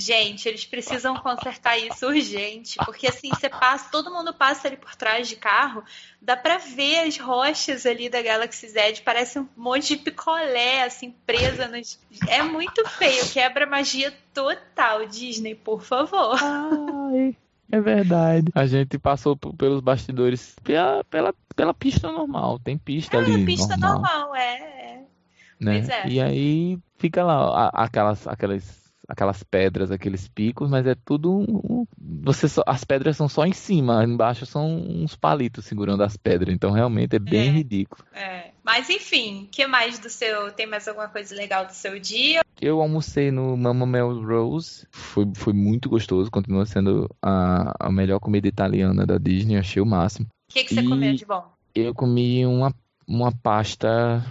Gente, eles precisam consertar isso urgente, porque assim, você passa, todo mundo passa ali por trás de carro, dá para ver as rochas ali da Galaxy Z, parece um monte de picolé assim presa nos É muito feio, quebra magia total, Disney, por favor. Ai. É verdade. A gente passou pelos bastidores pela, pela, pela pista normal. Tem pista é, ali. pista normal, normal é. é. Né? É. E aí fica lá aquelas, aquelas aquelas pedras, aqueles picos, mas é tudo um, você só, as pedras são só em cima, embaixo são uns palitos segurando as pedras, então realmente é bem é, ridículo. É. Mas enfim, que mais do seu, tem mais alguma coisa legal do seu dia? Eu almocei no Mama Melrose, foi, foi muito gostoso, continua sendo a, a melhor comida italiana da Disney, achei o máximo. O que, que você e comeu de bom? Eu comi uma, uma pasta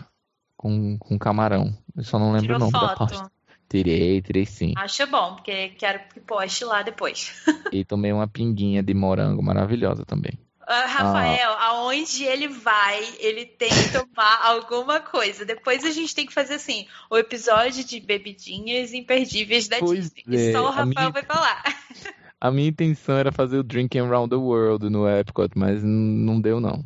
com, com camarão. Eu só não lembro Tirou o nome foto. da pasta. Tirei, tirei sim. Acho bom, porque quero que poste lá depois. e tomei uma pinguinha de morango maravilhosa também. Uh, Rafael, ah. aonde ele vai, ele tem que tomar alguma coisa. Depois a gente tem que fazer assim, o episódio de bebidinhas imperdíveis da pois Disney. É. Só o Rafael minha... vai falar. A minha intenção era fazer o Drinking Around the World no Epcot, mas não deu não.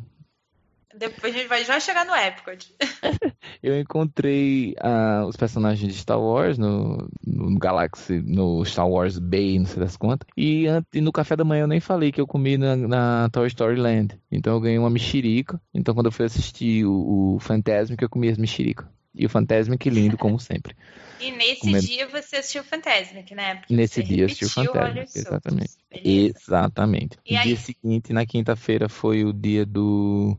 Depois a gente vai já chegar no Epcot. eu encontrei uh, os personagens de Star Wars no, no, Galaxy, no Star Wars Bay, não sei das quantas. E, e no café da manhã eu nem falei que eu comi na, na Toy Story Land. Então eu ganhei uma mexerica. Então quando eu fui assistir o, o Fantasmic, eu comi as mexericas. E o Fantasmic lindo, como sempre. E nesse Comendo... dia você assistiu o Fantasmic, né? Porque nesse dia assistiu o Fantasmic, exatamente. Exatamente. E no aí? dia seguinte, na quinta-feira, foi o dia do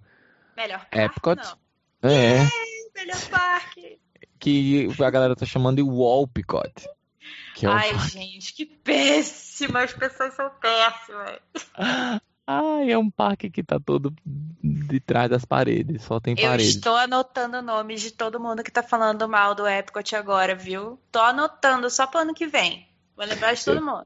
Melhor parque, Epcot. Não. É. é. Melhor parque. Que a galera tá chamando de Walpicot. É Ai, parque. gente, que péssimo. As pessoas são péssimas. Ai, é um parque que tá todo de trás das paredes, só tem paredes. Eu estou anotando nomes de todo mundo que tá falando mal do Epcot agora, viu? Tô anotando só pro ano que vem. Vou lembrar de todo eu, mundo.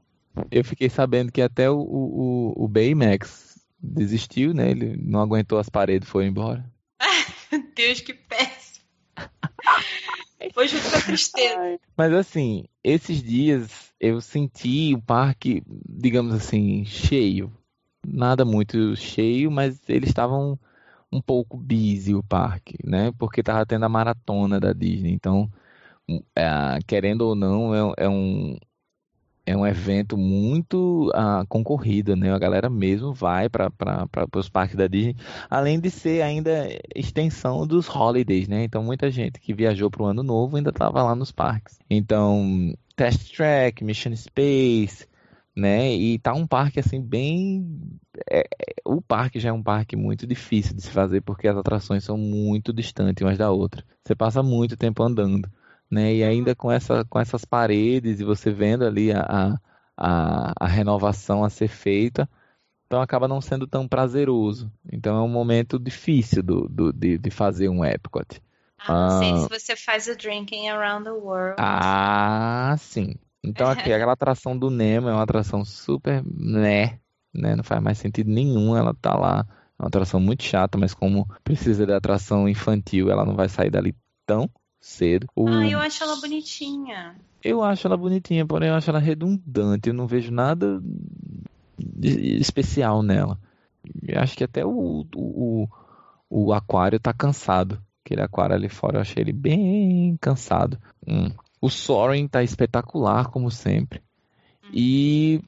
Eu fiquei sabendo que até o, o, o Baymax desistiu, né? Ele não aguentou as paredes e foi embora. Deus, que péssimo. Foi junto com a tristeza. Mas assim, esses dias eu senti o parque, digamos assim, cheio. Nada muito cheio, mas eles estavam um pouco busy o parque, né? Porque tava tendo a maratona da Disney. Então, é, querendo ou não, é, é um, é um evento muito uh, concorrido, né? A galera mesmo vai para os parques da Disney, além de ser ainda extensão dos holidays, né? Então muita gente que viajou para o ano novo ainda estava lá nos parques. Então Test Track, Mission Space, né? E tá um parque assim bem, é, é, o parque já é um parque muito difícil de se fazer porque as atrações são muito distantes umas da outra. Você passa muito tempo andando né? E ainda com, essa, com essas paredes e você vendo ali a, a, a renovação a ser feita, então acaba não sendo tão prazeroso. Então é um momento difícil do, do de, de fazer um Epcot. Ah, não sei se você faz o Drinking Around the World. Ah, sim. Então aqui, aquela atração do Nemo é uma atração super né, né? Não faz mais sentido nenhum ela tá lá. É uma atração muito chata, mas como precisa de atração infantil, ela não vai sair dali tão cedo. O... Ah, eu acho ela bonitinha. Eu acho ela bonitinha, porém eu acho ela redundante. Eu não vejo nada especial nela. Eu acho que até o, o, o aquário tá cansado. Aquele aquário ali fora, eu achei ele bem cansado. Hum. O Soren tá espetacular, como sempre. Hum. E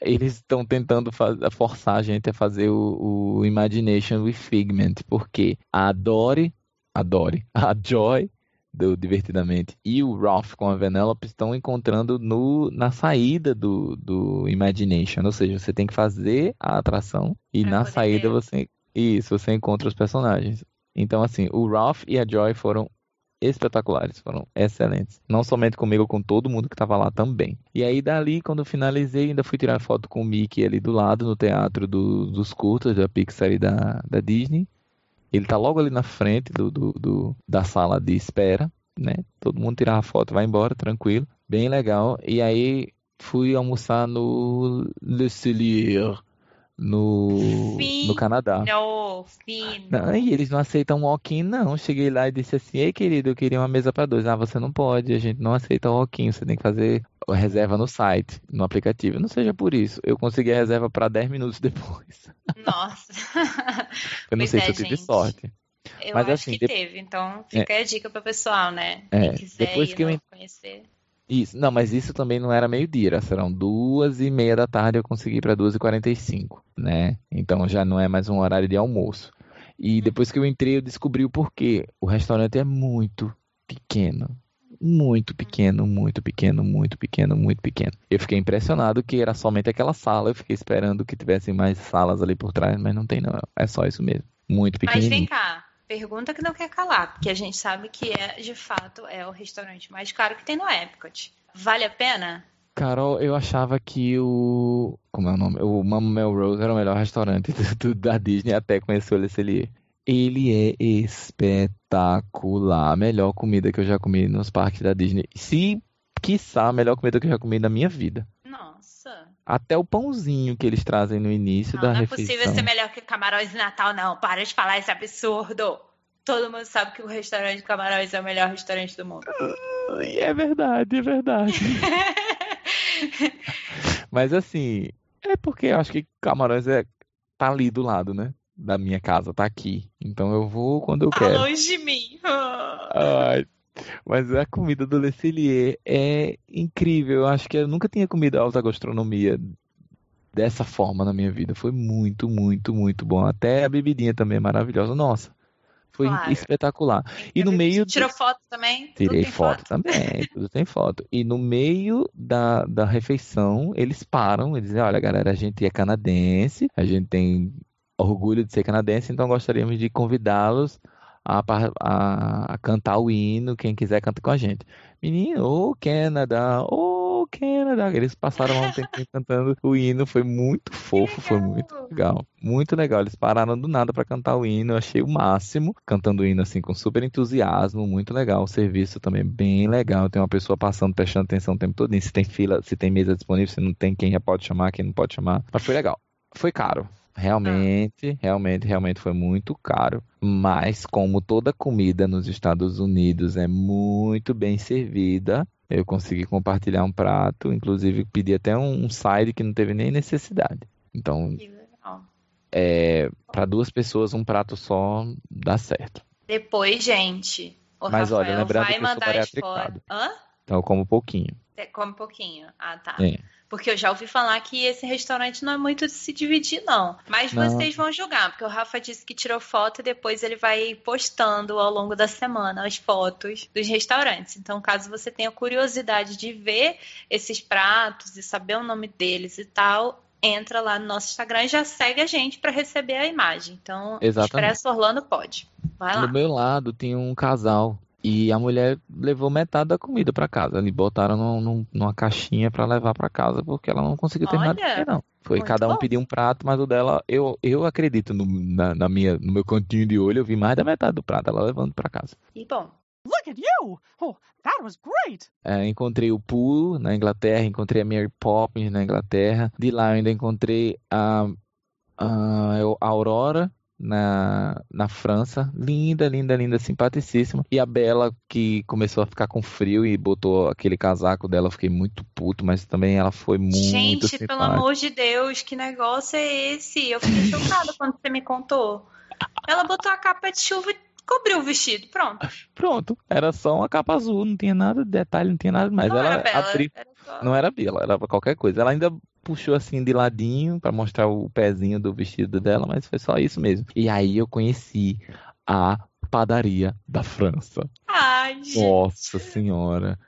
eles estão tentando forçar a gente a fazer o, o Imagination with Figment, porque a Dory, a Dory, a Joy do Divertidamente e o Ralph com a Vanellope estão encontrando no, na saída do, do Imagination. Ou seja, você tem que fazer a atração e pra na saída ver. você. Isso, você encontra os personagens. Então, assim, o Ralph e a Joy foram espetaculares, foram excelentes. Não somente comigo, com todo mundo que estava lá também. E aí, dali, quando eu finalizei, ainda fui tirar foto com o Mickey ali do lado, no teatro do, dos curtas da Pixar e da, da Disney. Ele tá logo ali na frente do, do, do, da sala de espera, né? Todo mundo tirar a foto, vai embora, tranquilo. Bem legal. E aí fui almoçar no Le Cellier, no, no Canadá. Fino. Não, e eles não aceitam walk-in, não. Cheguei lá e disse assim: Ei, querido, eu queria uma mesa para dois. Ah, você não pode, a gente não aceita walk-in. Você tem que fazer reserva no site, no aplicativo. Não seja por isso. Eu consegui a reserva para 10 minutos depois. Nossa. eu não Pois sei é, se eu tive gente. sorte. Eu Mas, acho assim, que de- teve, então fica a dica pro pessoal, né? É, Quem quiser depois que eu conhecer. Isso, não, mas isso também não era meio-dia, era- serão duas e meia da tarde, eu consegui para duas e quarenta e cinco, né? Então já não é mais um horário de almoço. E depois que eu entrei, eu descobri o porquê. O restaurante é muito pequeno, muito pequeno, muito pequeno, muito pequeno, muito pequeno. Eu fiquei impressionado que era somente aquela sala. Eu fiquei esperando que tivessem mais salas ali por trás, mas não tem não. É só isso mesmo. Muito Mas vem cá, pergunta que não quer calar, porque a gente sabe que é, de fato, é o restaurante mais caro que tem no Epcot. Vale a pena? Carol, eu achava que o. Como é o nome? O Mama Melrose era o melhor restaurante do- do- da Disney até conhecer o Le Cellier. Ele é espetacular. A melhor comida que eu já comi nos parques da Disney. Se, quiçá, a melhor comida que eu já comi na minha vida. Nossa. Até o pãozinho que eles trazem no início Não, da não é refeição. possível ser melhor que Camarões de Natal, não. Para de falar esse absurdo. Todo mundo sabe que o restaurante de Camarões é o melhor restaurante do mundo. É verdade, é verdade. Mas assim, é porque eu acho que Camarões é, tá ali do lado, né? Da minha casa, tá aqui. Então eu vou quando eu Tá quero. longe de mim. Ai, mas a comida do Le Cellier é incrível. Eu acho que eu nunca tinha comido alta gastronomia dessa forma na minha vida. Foi muito, muito, muito bom. Até a bebidinha também é maravilhosa. Nossa, foi Claro. espetacular. E no meio do- Tirou foto também? Tirei tem foto também, tudo tem foto. E no meio da, da refeição, eles param e dizem: Olha, galera, a gente é canadense, a gente tem orgulho de ser canadense, então gostaríamos de convidá-los a, a, a cantar o hino. Quem quiser, canta com a gente. Menino, ô Canadá, ô Canadá. Eles passaram um tempinho cantando o hino, foi muito fofo, foi muito legal. legal, muito legal. Eles pararam do nada para cantar o hino, eu achei o máximo, cantando o hino assim com super entusiasmo, muito legal. O serviço também é bem legal. Tem uma pessoa passando, prestando atenção o tempo todo. Se tem fila, se tem mesa disponível, se não tem, quem já pode chamar, quem não pode chamar. Mas foi legal. Foi caro. Realmente, realmente, realmente foi muito caro. Mas como toda comida nos Estados Unidos é muito bem servida, eu consegui compartilhar um prato, inclusive pedi até um side que não teve nem necessidade. Então, Que legal. é, para duas pessoas, um prato só dá certo. Depois, gente, o Mas olha, Rafael lembrando vai que eu sou mandar as fotos. bariatricado. Hã? Então eu como pouquinho. É, Come um pouquinho. Ah, tá. É. Porque eu já ouvi falar que esse restaurante não é muito de se dividir, não. Mas Não. vocês vão julgar, porque o Rafa disse que tirou foto e depois ele vai postando ao longo da semana as fotos dos restaurantes. Então, caso você tenha curiosidade de ver esses pratos e saber o nome deles e tal, entra lá no nosso Instagram e já segue a gente para receber a imagem. Então, Exatamente. Expresso Orlando pode. Vai lá. No meu lado tinha um casal e a mulher levou metade da comida para casa. Eles botaram num- num- numa caixinha para levar para casa porque ela não conseguiu terminar de comer, não. Foi cada um bom. pediu um prato, mas o dela, eu, eu acredito no, na, na minha, no meu cantinho de olho, eu vi mais da metade do prato ela levando para casa. E bom, Look at you! Oh, that was great! É, encontrei o Pooh na Inglaterra, encontrei a Mary Poppins na Inglaterra. De lá eu ainda encontrei a, a, a Aurora na, na França. Linda, linda, linda, simpaticíssima. E a Bela, que começou a ficar com frio e botou aquele casaco dela. Fiquei muito puto, mas também ela foi muito Gente, pelo simpática. amor de Deus, que negócio é esse? Eu fiquei chocada quando você me contou. Ela botou a capa de chuva e cobriu o vestido. Pronto. Pronto, era só uma capa azul, não tinha nada de detalhe, não tinha nada mais. Não ela era bela. abriu. Era. Não era Bela, era qualquer coisa. Ela ainda puxou assim de ladinho pra mostrar o pezinho do vestido dela, mas foi só isso mesmo. E aí eu conheci a padaria da França. Ai, gente. Nossa senhora,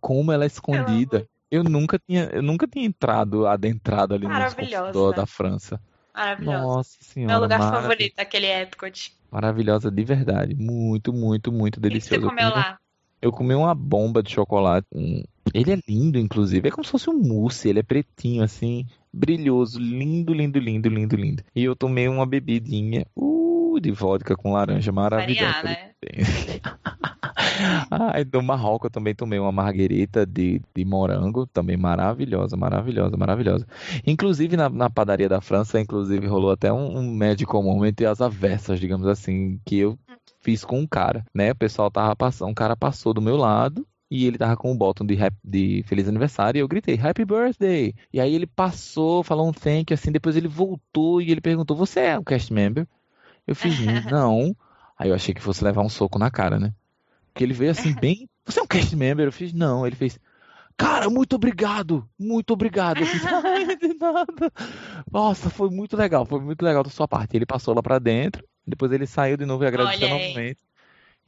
como ela é escondida. Eu nunca tinha, eu nunca tinha entrado, adentrado ali no consumidor da França. Maravilhosa. Nossa senhora, Meu lugar marav- favorito, aquele Epcot. maravilhosa de verdade, muito, muito, muito O que você delicioso. Eu comeu comi- lá? Eu comi uma bomba de chocolate. um- Ele é lindo, inclusive. É como se fosse um mousse. Ele é pretinho, assim, brilhoso. Lindo, lindo, lindo, lindo, lindo. E eu tomei uma bebidinha uh, de vodka com laranja maravilhosa. Variar, né? Ai, do Marrocos eu também tomei uma marguerita de, de morango, também maravilhosa, maravilhosa, maravilhosa. Inclusive na, na padaria da França, inclusive rolou até um, um medical moment e as avessas, digamos assim, que eu fiz com um cara, né? O pessoal tava passando, um cara passou do meu lado e ele tava com o botão de, de feliz aniversário e eu gritei Happy Birthday. E aí ele passou, falou um thank assim, depois ele voltou e ele perguntou: Você é um cast member? Eu fiz, não. Aí eu achei que fosse levar um soco na cara, né? Porque ele veio assim, bem. Você é um cast member? Eu fiz, não. Ele fez, cara, muito obrigado, muito obrigado. Eu fiz, ai, de nada. Nossa, foi muito legal, foi muito legal da sua parte. Ele passou lá pra dentro, depois ele saiu de novo e agradeceu novamente.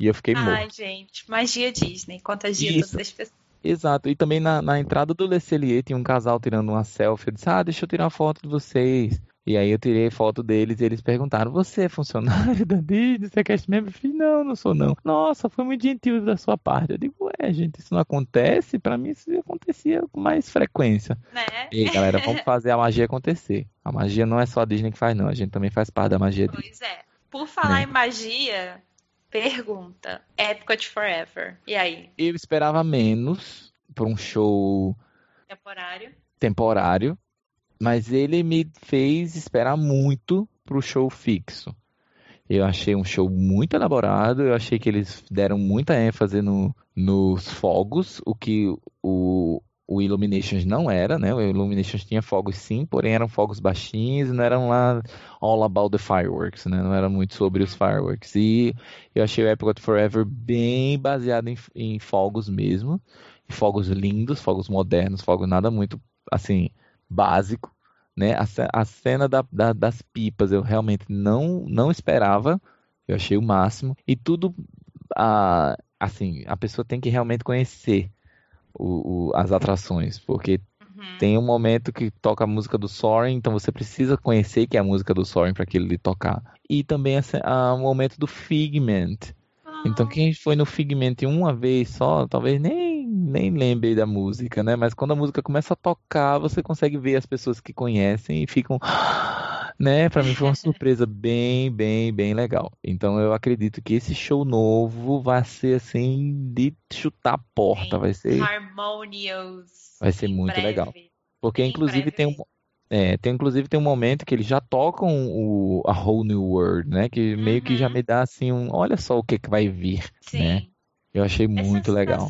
E eu fiquei Ai, morto. gente, magia Disney, contagia Isso. todas as pessoas. Exato. E também na, na entrada do Le Cellier tinha um casal tirando uma selfie. Eu disse, ah, deixa eu tirar uma foto de vocês. E aí eu tirei foto deles e eles perguntaram, você é funcionário da Disney? Você é cast member? Eu falei, não, não sou não. Nossa, foi muito gentil da sua parte. Eu digo, é, gente, isso não acontece. Pra mim isso acontecia com mais frequência. Né? E aí, galera, vamos fazer a magia acontecer. A magia não é só a Disney que faz, não. A gente também faz parte da magia Disney. Pois é. Por falar Né? em magia, pergunta: Epcot Forever. E aí? Eu esperava menos para um show Temporário? temporário, mas ele me fez esperar muito pro show fixo. Eu achei um show muito elaborado, eu achei que eles deram muita ênfase no, nos fogos, o que o, o Illuminations não era, né? O Illuminations tinha fogos sim, porém eram fogos baixinhos e não eram lá all about the fireworks, né? Não era muito sobre os fireworks. E eu achei o Epcot Forever bem baseado em, em fogos mesmo, fogos lindos, fogos modernos, fogos nada muito assim básico, né? A, a cena da- da- das pipas eu realmente não não esperava, eu achei o máximo e tudo a, assim a pessoa tem que realmente conhecer o- o- as atrações, porque Uhum. tem um momento que toca a música do Soaring, então você precisa conhecer que é a música do Soaring para aquilo lhe tocar. E também ah, o momento do Figment. Então quem foi no Figment uma vez só, talvez nem, nem lembre da música, né? Mas quando a música começa a tocar, você consegue ver as pessoas que conhecem e ficam, né? Pra mim foi uma surpresa bem, bem, bem legal. Então eu acredito que esse show novo vai ser assim de chutar a porta, vai ser Harmonious. Vai ser muito breve. legal. Porque Em inclusive breve tem um, é, tem inclusive tem um momento que eles já tocam o a Whole New World, né? Que meio que já Uhum. me dá assim um, olha só o que que vai vir, Sim. né? Eu achei É muito legal.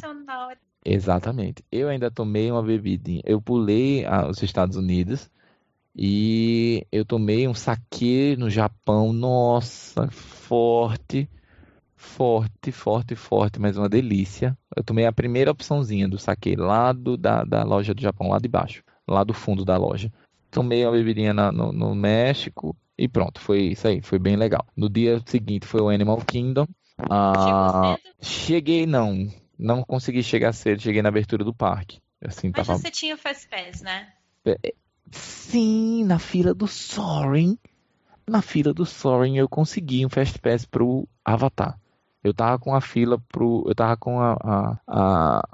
Exatamente. Eu ainda tomei uma bebidinha. Eu pulei os Estados Unidos e eu tomei um saquê no Japão. Nossa, forte, forte, forte, forte, mas uma delícia. Eu tomei a primeira opçãozinha do saquê lá do, da, da loja do Japão, lá de baixo, lá do fundo da loja. Tomei uma bebidinha na- no, no México e pronto, foi isso aí, foi bem legal. No dia seguinte foi o Animal Kingdom. Ah, cheguei, não. Não consegui chegar cedo, cheguei na abertura do parque. Assim, Mas tava. você tinha Fast Pass, né? Sim, na fila do Soaring. Na fila do Soaring eu consegui um Fast Pass pro Avatar. Eu tava com a fila pro. Eu tava com a, a, a-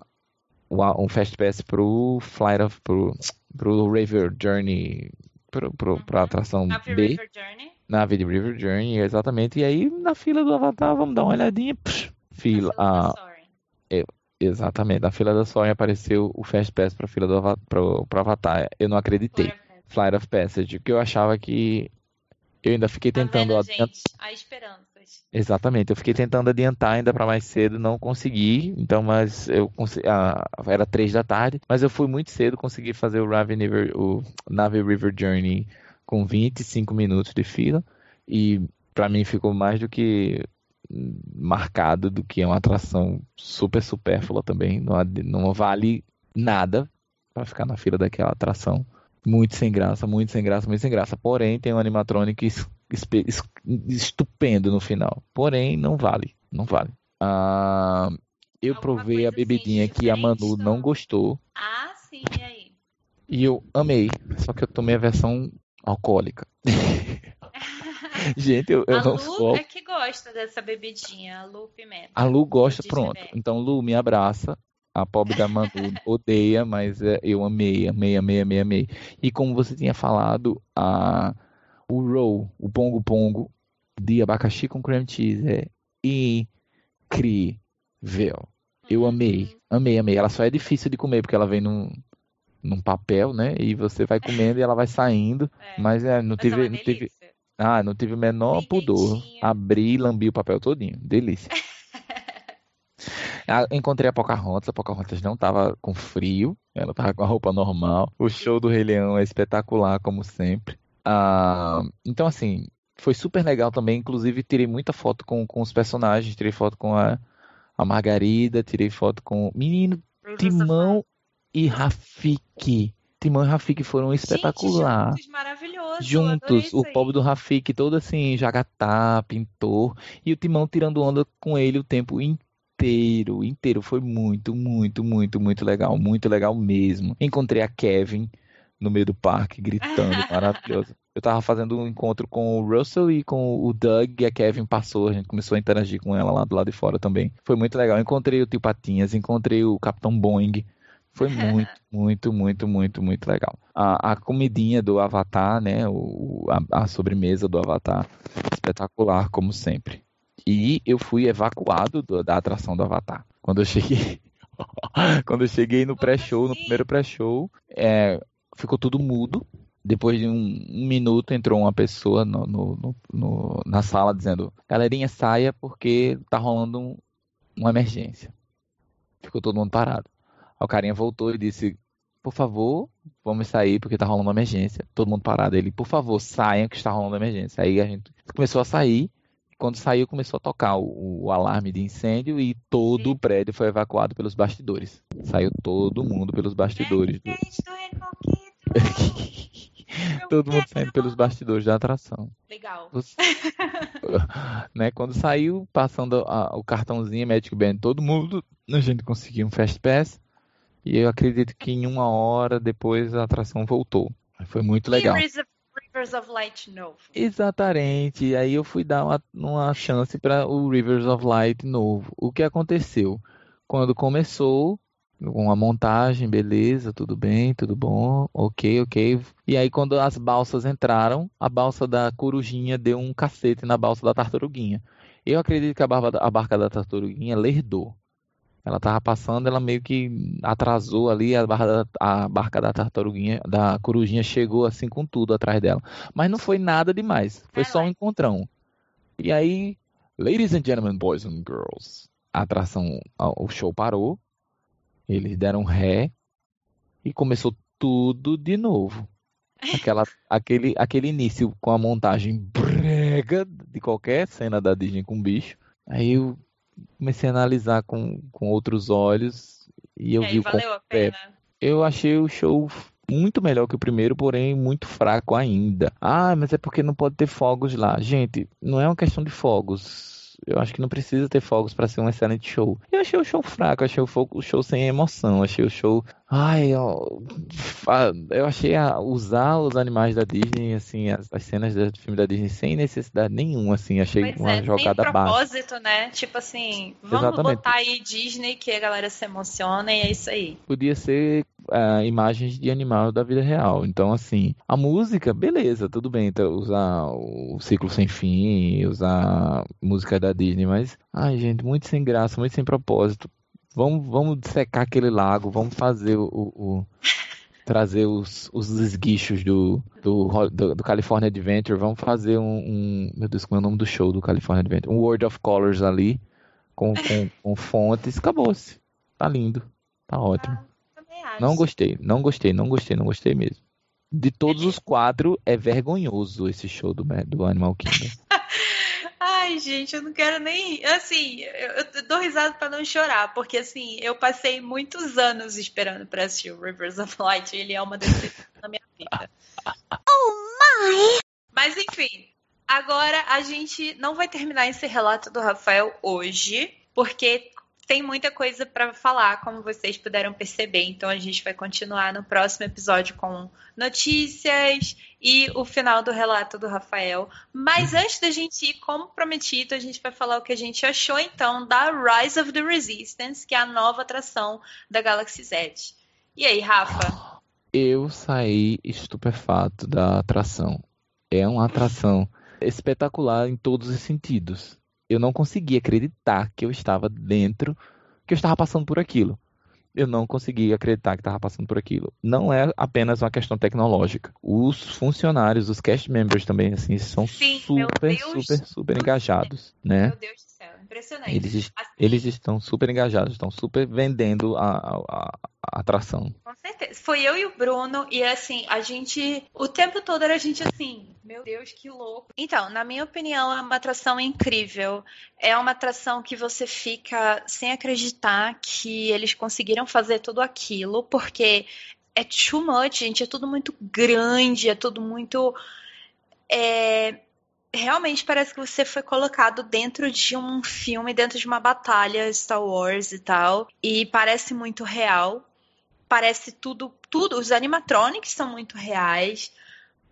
a- um Fast Pass pro Flight of. pro, pro River Journey. Pro, pro, pra Uhum. atração Nave B. River Journey. Nave River Journey, exatamente. E aí, na fila do Avatar, vamos dar uma olhadinha. Psh, fila. Da Soaring. Exatamente. Na fila da Soaring apareceu o Fast Pass pra fila do pro, pro Avatar. Eu não acreditei. Flight of Passage, porque eu achava que. Eu ainda fiquei Tá tentando vendo, adiantar. gente? Esperanças. Exatamente, eu fiquei tentando adiantar ainda para mais cedo, não consegui. Então, mas eu consegui. Ah, era três da tarde, mas eu fui muito cedo, consegui fazer o Raven River, o Nave River Journey com 25 minutos de fila. E para mim ficou mais do que marcado do que é uma atração super supérflua também. Não, não vale nada para ficar na fila daquela atração. Muito sem graça, muito sem graça, muito sem graça. Porém, tem um animatronic estupendo no final. Porém, não vale, não vale. Ah, eu Alguma provei a assim bebidinha que a Manu não não? gostou Ah, sim, e aí? e eu amei. Só que eu tomei a versão alcoólica. Gente, eu, eu a não Lu sou. é que gosta dessa bebidinha, a Lu Pimenta. A Lu gosta, pronto. beber. Então, Lu, me abraça. A pobre da Manu odeia, mas é, eu amei, amei, amei, amei, amei. E como você tinha falado, a, o roll, o pongo pongo de abacaxi com cream cheese é incrível. Eu amei, amei, amei. Ela só é difícil de comer porque ela vem num, num papel, né? E você vai comendo e ela vai saindo. É. Mas é, não Mas é uma tive, não delícia. Ah, não tive o menor pudor. Abri e lambi o papel todinho. Delícia. Ah, Encontrei a Pocahontas, a Pocahontas não tava com frio, ela tava com a roupa normal. O show do Rei Leão é espetacular, como sempre. Ah, então, assim, foi super legal também. Inclusive, tirei muita foto com, com os personagens, tirei foto com a, a Margarida, tirei foto com. Menino, Timão e Rafiki. Timão e Rafiki foram espetacular. Gente, juntos, maravilhoso. Juntos, o pobre do Rafik todo assim, jagatá, pintor, e o Timão tirando onda com ele o tempo inteiro, inteiro. Foi muito, muito, muito, muito legal, muito legal mesmo. Encontrei a Kevin no meio do parque, gritando, maravilhoso. Eu tava fazendo um encontro com o Russell e com o Doug, e a Kevin passou, a gente começou a interagir com ela lá do lado de fora também. Foi muito legal. Encontrei o Tio Patinhas, encontrei o Capitão Boeing. Foi muito, muito, muito, muito, muito legal. A, a comidinha do Avatar, né? O, a, a sobremesa do Avatar, espetacular, como sempre. E eu fui evacuado do- da atração do Avatar. Quando eu cheguei, quando eu cheguei no Como pré-show, no assim? primeiro pré-show, é, ficou tudo mudo. Depois de um, um minuto entrou uma pessoa no- no- no- na sala dizendo: Galerinha, saia porque tá rolando um- uma emergência. Ficou todo mundo parado. Aí o carinha voltou e disse: Por favor, vamos sair porque tá rolando uma emergência. Todo mundo parado. Ele, por favor, saiam que está rolando uma emergência. Aí a gente começou a sair. Quando saiu, começou a tocar o, o alarme de incêndio e todo o prédio foi evacuado pelos bastidores. Saiu todo mundo pelos bastidores. do-. Todo mundo saindo pelos bastidores da atração. Legal. Os- né, quando saiu, passando a- o cartãozinho Magic Band, todo mundo, a gente conseguiu um Fast Pass. E eu acredito que em uma hora depois a atração voltou. Foi muito legal. Rivers of, Light novo. Exatamente. E aí eu fui dar uma, uma chance para o Rivers of Light novo. O que aconteceu? Quando começou, com a montagem, beleza, tudo bem, tudo bom, ok, ok. E aí quando as balsas entraram, a balsa da corujinha deu um cacete na balsa da tartaruguinha. Eu acredito que a, barba a barca da tartaruguinha lerdou. Ela tava passando, ela meio que atrasou ali, a barca da, a barca da tartaruguinha, da corujinha chegou assim com tudo atrás dela. Mas não foi nada demais, foi só um encontrão. E aí, ladies and gentlemen, boys and girls, a atração, o show parou, eles deram ré e começou tudo de novo. Aquela, aquele, aquele início com a montagem brega de qualquer cena da Disney com bicho. Aí eu comecei a analisar com, com outros olhos e eu e vi o valeu a é, pena. eu achei o show muito melhor que o primeiro, porém muito fraco ainda. Ah, mas é porque não pode ter fogos lá. Gente, não é uma questão de fogos. Eu acho que não precisa ter fogos para ser um excelente show. Eu achei o show fraco, achei o show sem emoção, achei o show. Ai, ó, fa- eu achei a- usar os animais da Disney, assim, as, as cenas do filme da Disney sem necessidade nenhuma, assim, achei Pois uma é, jogada baixa. propósito, né? Tipo assim, vamos Exatamente. botar aí Disney que a galera se emociona e é isso aí. podia ser ah, imagens de animal da vida real. Então, assim, a música, beleza, tudo bem, então, usar o ciclo sem fim, usar música da Disney, mas, ai, gente, muito sem graça, muito sem propósito. Vamos, vamos secar aquele lago, vamos fazer o, o- trazer os, os esguichos do, do, do, do California Adventure, vamos fazer um, um- meu Deus, como é o nome do show do California Adventure? Um World of Colors ali, com, com, com fontes, acabou-se. Tá lindo, tá ótimo. Também acho. Não gostei, não gostei, não gostei, não gostei mesmo. De todos os quatro, é vergonhoso esse show do, do Animal Kingdom. Ai, gente, eu não quero nem. Assim, eu, eu dou risada pra não chorar, porque assim, eu passei muitos anos esperando pra assistir o Rivers of Light e ele é uma decepção na minha vida. Mas enfim, agora a gente não vai terminar esse relato do Rafael hoje, porque tem muita coisa pra falar, como vocês puderam perceber. Então a gente vai continuar no próximo episódio com notícias e o final do relato do Rafael. Mas antes da gente ir, como prometido, a gente vai falar o que a gente achou então da Rise of the Resistance, que é a nova atração da Galaxy Z. E aí, Rafa? Eu saí estupefato da atração. É uma atração espetacular em todos os sentidos. Eu não conseguia acreditar que eu estava dentro, que eu estava passando por aquilo eu não consegui acreditar que estava passando por aquilo. Não é apenas uma questão tecnológica. Os funcionários, os cast members também, assim, são Sim, super, super, super engajados, né? Meu Deus do céu, impressionante. Eles, Assim, eles estão super engajados, estão super vendendo a, a, a atração. Com certeza. Foi eu e o Bruno, e assim, a gente. O tempo todo era a gente assim, meu Deus, que louco. Então, na minha opinião, é uma atração incrível. É uma atração que você fica sem acreditar que eles conseguiram fazer tudo aquilo, porque é too much, gente. É tudo muito grande, é tudo muito. É, realmente parece que você foi colocado dentro de um filme, dentro de uma batalha Star Wars e tal. E parece muito real. Parece tudo, tudo. Os animatronics são muito reais.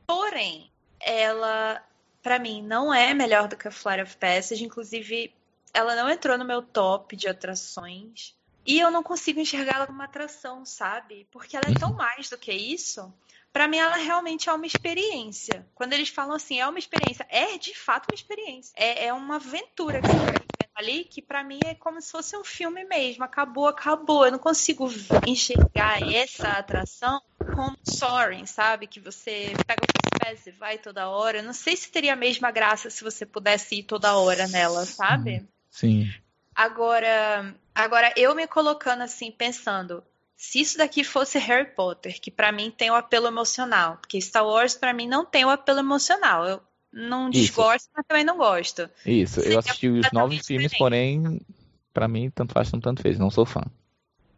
Porém, ela, para mim, não é melhor do que a Flight of Passage. Inclusive, ela não entrou no meu top de atrações. E eu não consigo enxergá-la como uma atração, sabe? Porque ela é tão mais do que isso. Pra mim, ela realmente é uma experiência. Quando eles falam assim, é uma experiência, é de fato uma experiência. É, é uma aventura que você tá vivendo ali, que pra mim é como se fosse um filme mesmo. Acabou, acabou. Eu não consigo enxergar essa atração como Soaring, sabe? Que você pega o Fast e vai toda hora. Eu não sei se teria a mesma graça se você pudesse ir toda hora nela, sabe? Sim. Agora, agora eu me colocando assim, pensando, se isso daqui fosse Harry Potter, que pra mim tem o apelo emocional, porque Star Wars pra mim não tem o apelo emocional. Eu não Isso. desgosto, mas também não gosto. Isso, Seria eu assisti os nove filmes, porém, pra mim, tanto faz, tanto, tanto fez. Não sou fã.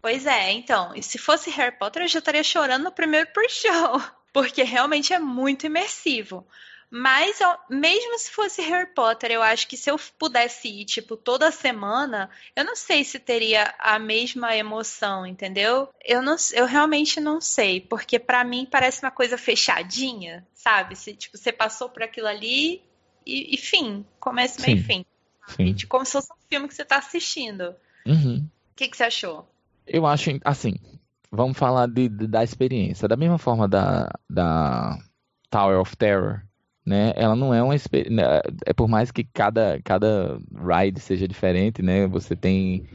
Pois é, então, e se fosse Harry Potter, eu já estaria chorando no primeiro pre-show, porque realmente é muito imersivo. Mas, ó, mesmo se fosse Harry Potter, eu acho que se eu pudesse ir, tipo, toda semana, eu não sei se teria a mesma emoção, entendeu? Eu, não, eu realmente não sei, porque pra mim parece uma coisa fechadinha, sabe? Se, tipo, você passou por aquilo ali e, e fim, começo, meio e fim. Sim. De como se fosse um filme que você tá assistindo. Uhum. O que, que você achou? Eu acho, assim, vamos falar de, de- da experiência. Da mesma forma da, da Tower of Terror, né? Ela não é uma experiência. É por mais que cada, cada ride seja diferente, né? Você tem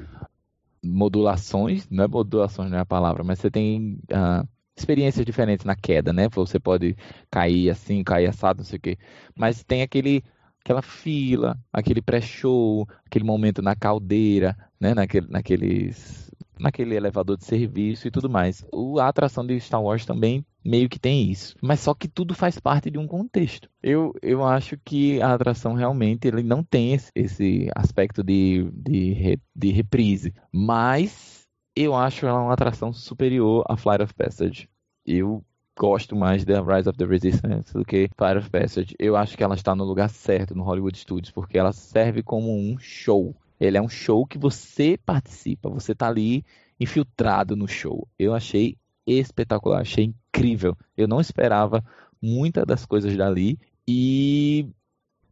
modulações, não é modulações, não é a palavra, mas você tem ah, experiências diferentes na queda, né? Você pode cair assim, cair assado, não sei o quê. Mas tem aquele, aquela fila, aquele pré-show, aquele momento na caldeira, né? Naquele, naqueles, naquele elevador de serviço e tudo mais. O, a atração de Star Wars também meio que tem isso. Mas só que tudo faz parte de um contexto. Eu, eu acho que a atração realmente ele não tem esse, esse aspecto de, de, de reprise. Mas eu acho ela uma atração superior a Flight of Passage. Eu gosto mais da Rise of the Resistance do que Flight of Passage. Eu acho que ela está no lugar certo no Hollywood Studios, porque ela serve como um show. Ele é um show que você participa, você está ali infiltrado no show. Eu achei espetacular, achei incrível. Eu não esperava muitas das coisas dali e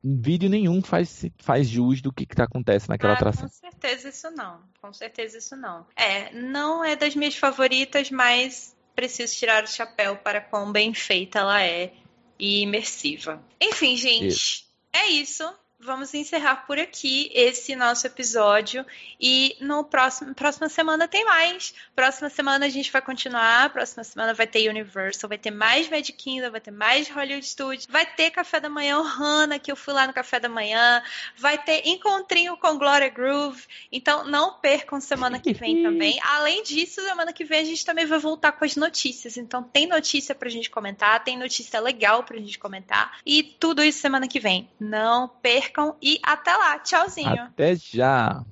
vídeo nenhum faz, faz jus do que, que acontece naquela Ah, atração. Com certeza isso não. Com certeza isso não. É, não é das minhas favoritas, mas preciso tirar o chapéu para quão bem feita ela é e imersiva. Enfim, gente, é isso. Vamos encerrar por aqui esse nosso episódio e no próximo próxima semana tem mais. Próxima semana a gente vai continuar. Próxima semana vai ter Universal, vai ter mais Magic Kingdom, vai ter mais Hollywood Studios, vai ter café da manhã Ohana, que eu fui lá no café da manhã, vai ter encontrinho com Gloria Groove. Então não percam semana que vem também. Além disso, semana que vem a gente também vai voltar com as notícias. Então tem notícia pra gente comentar, tem notícia legal pra gente comentar e tudo isso semana que vem. Não percam e até lá. Tchauzinho. Até já!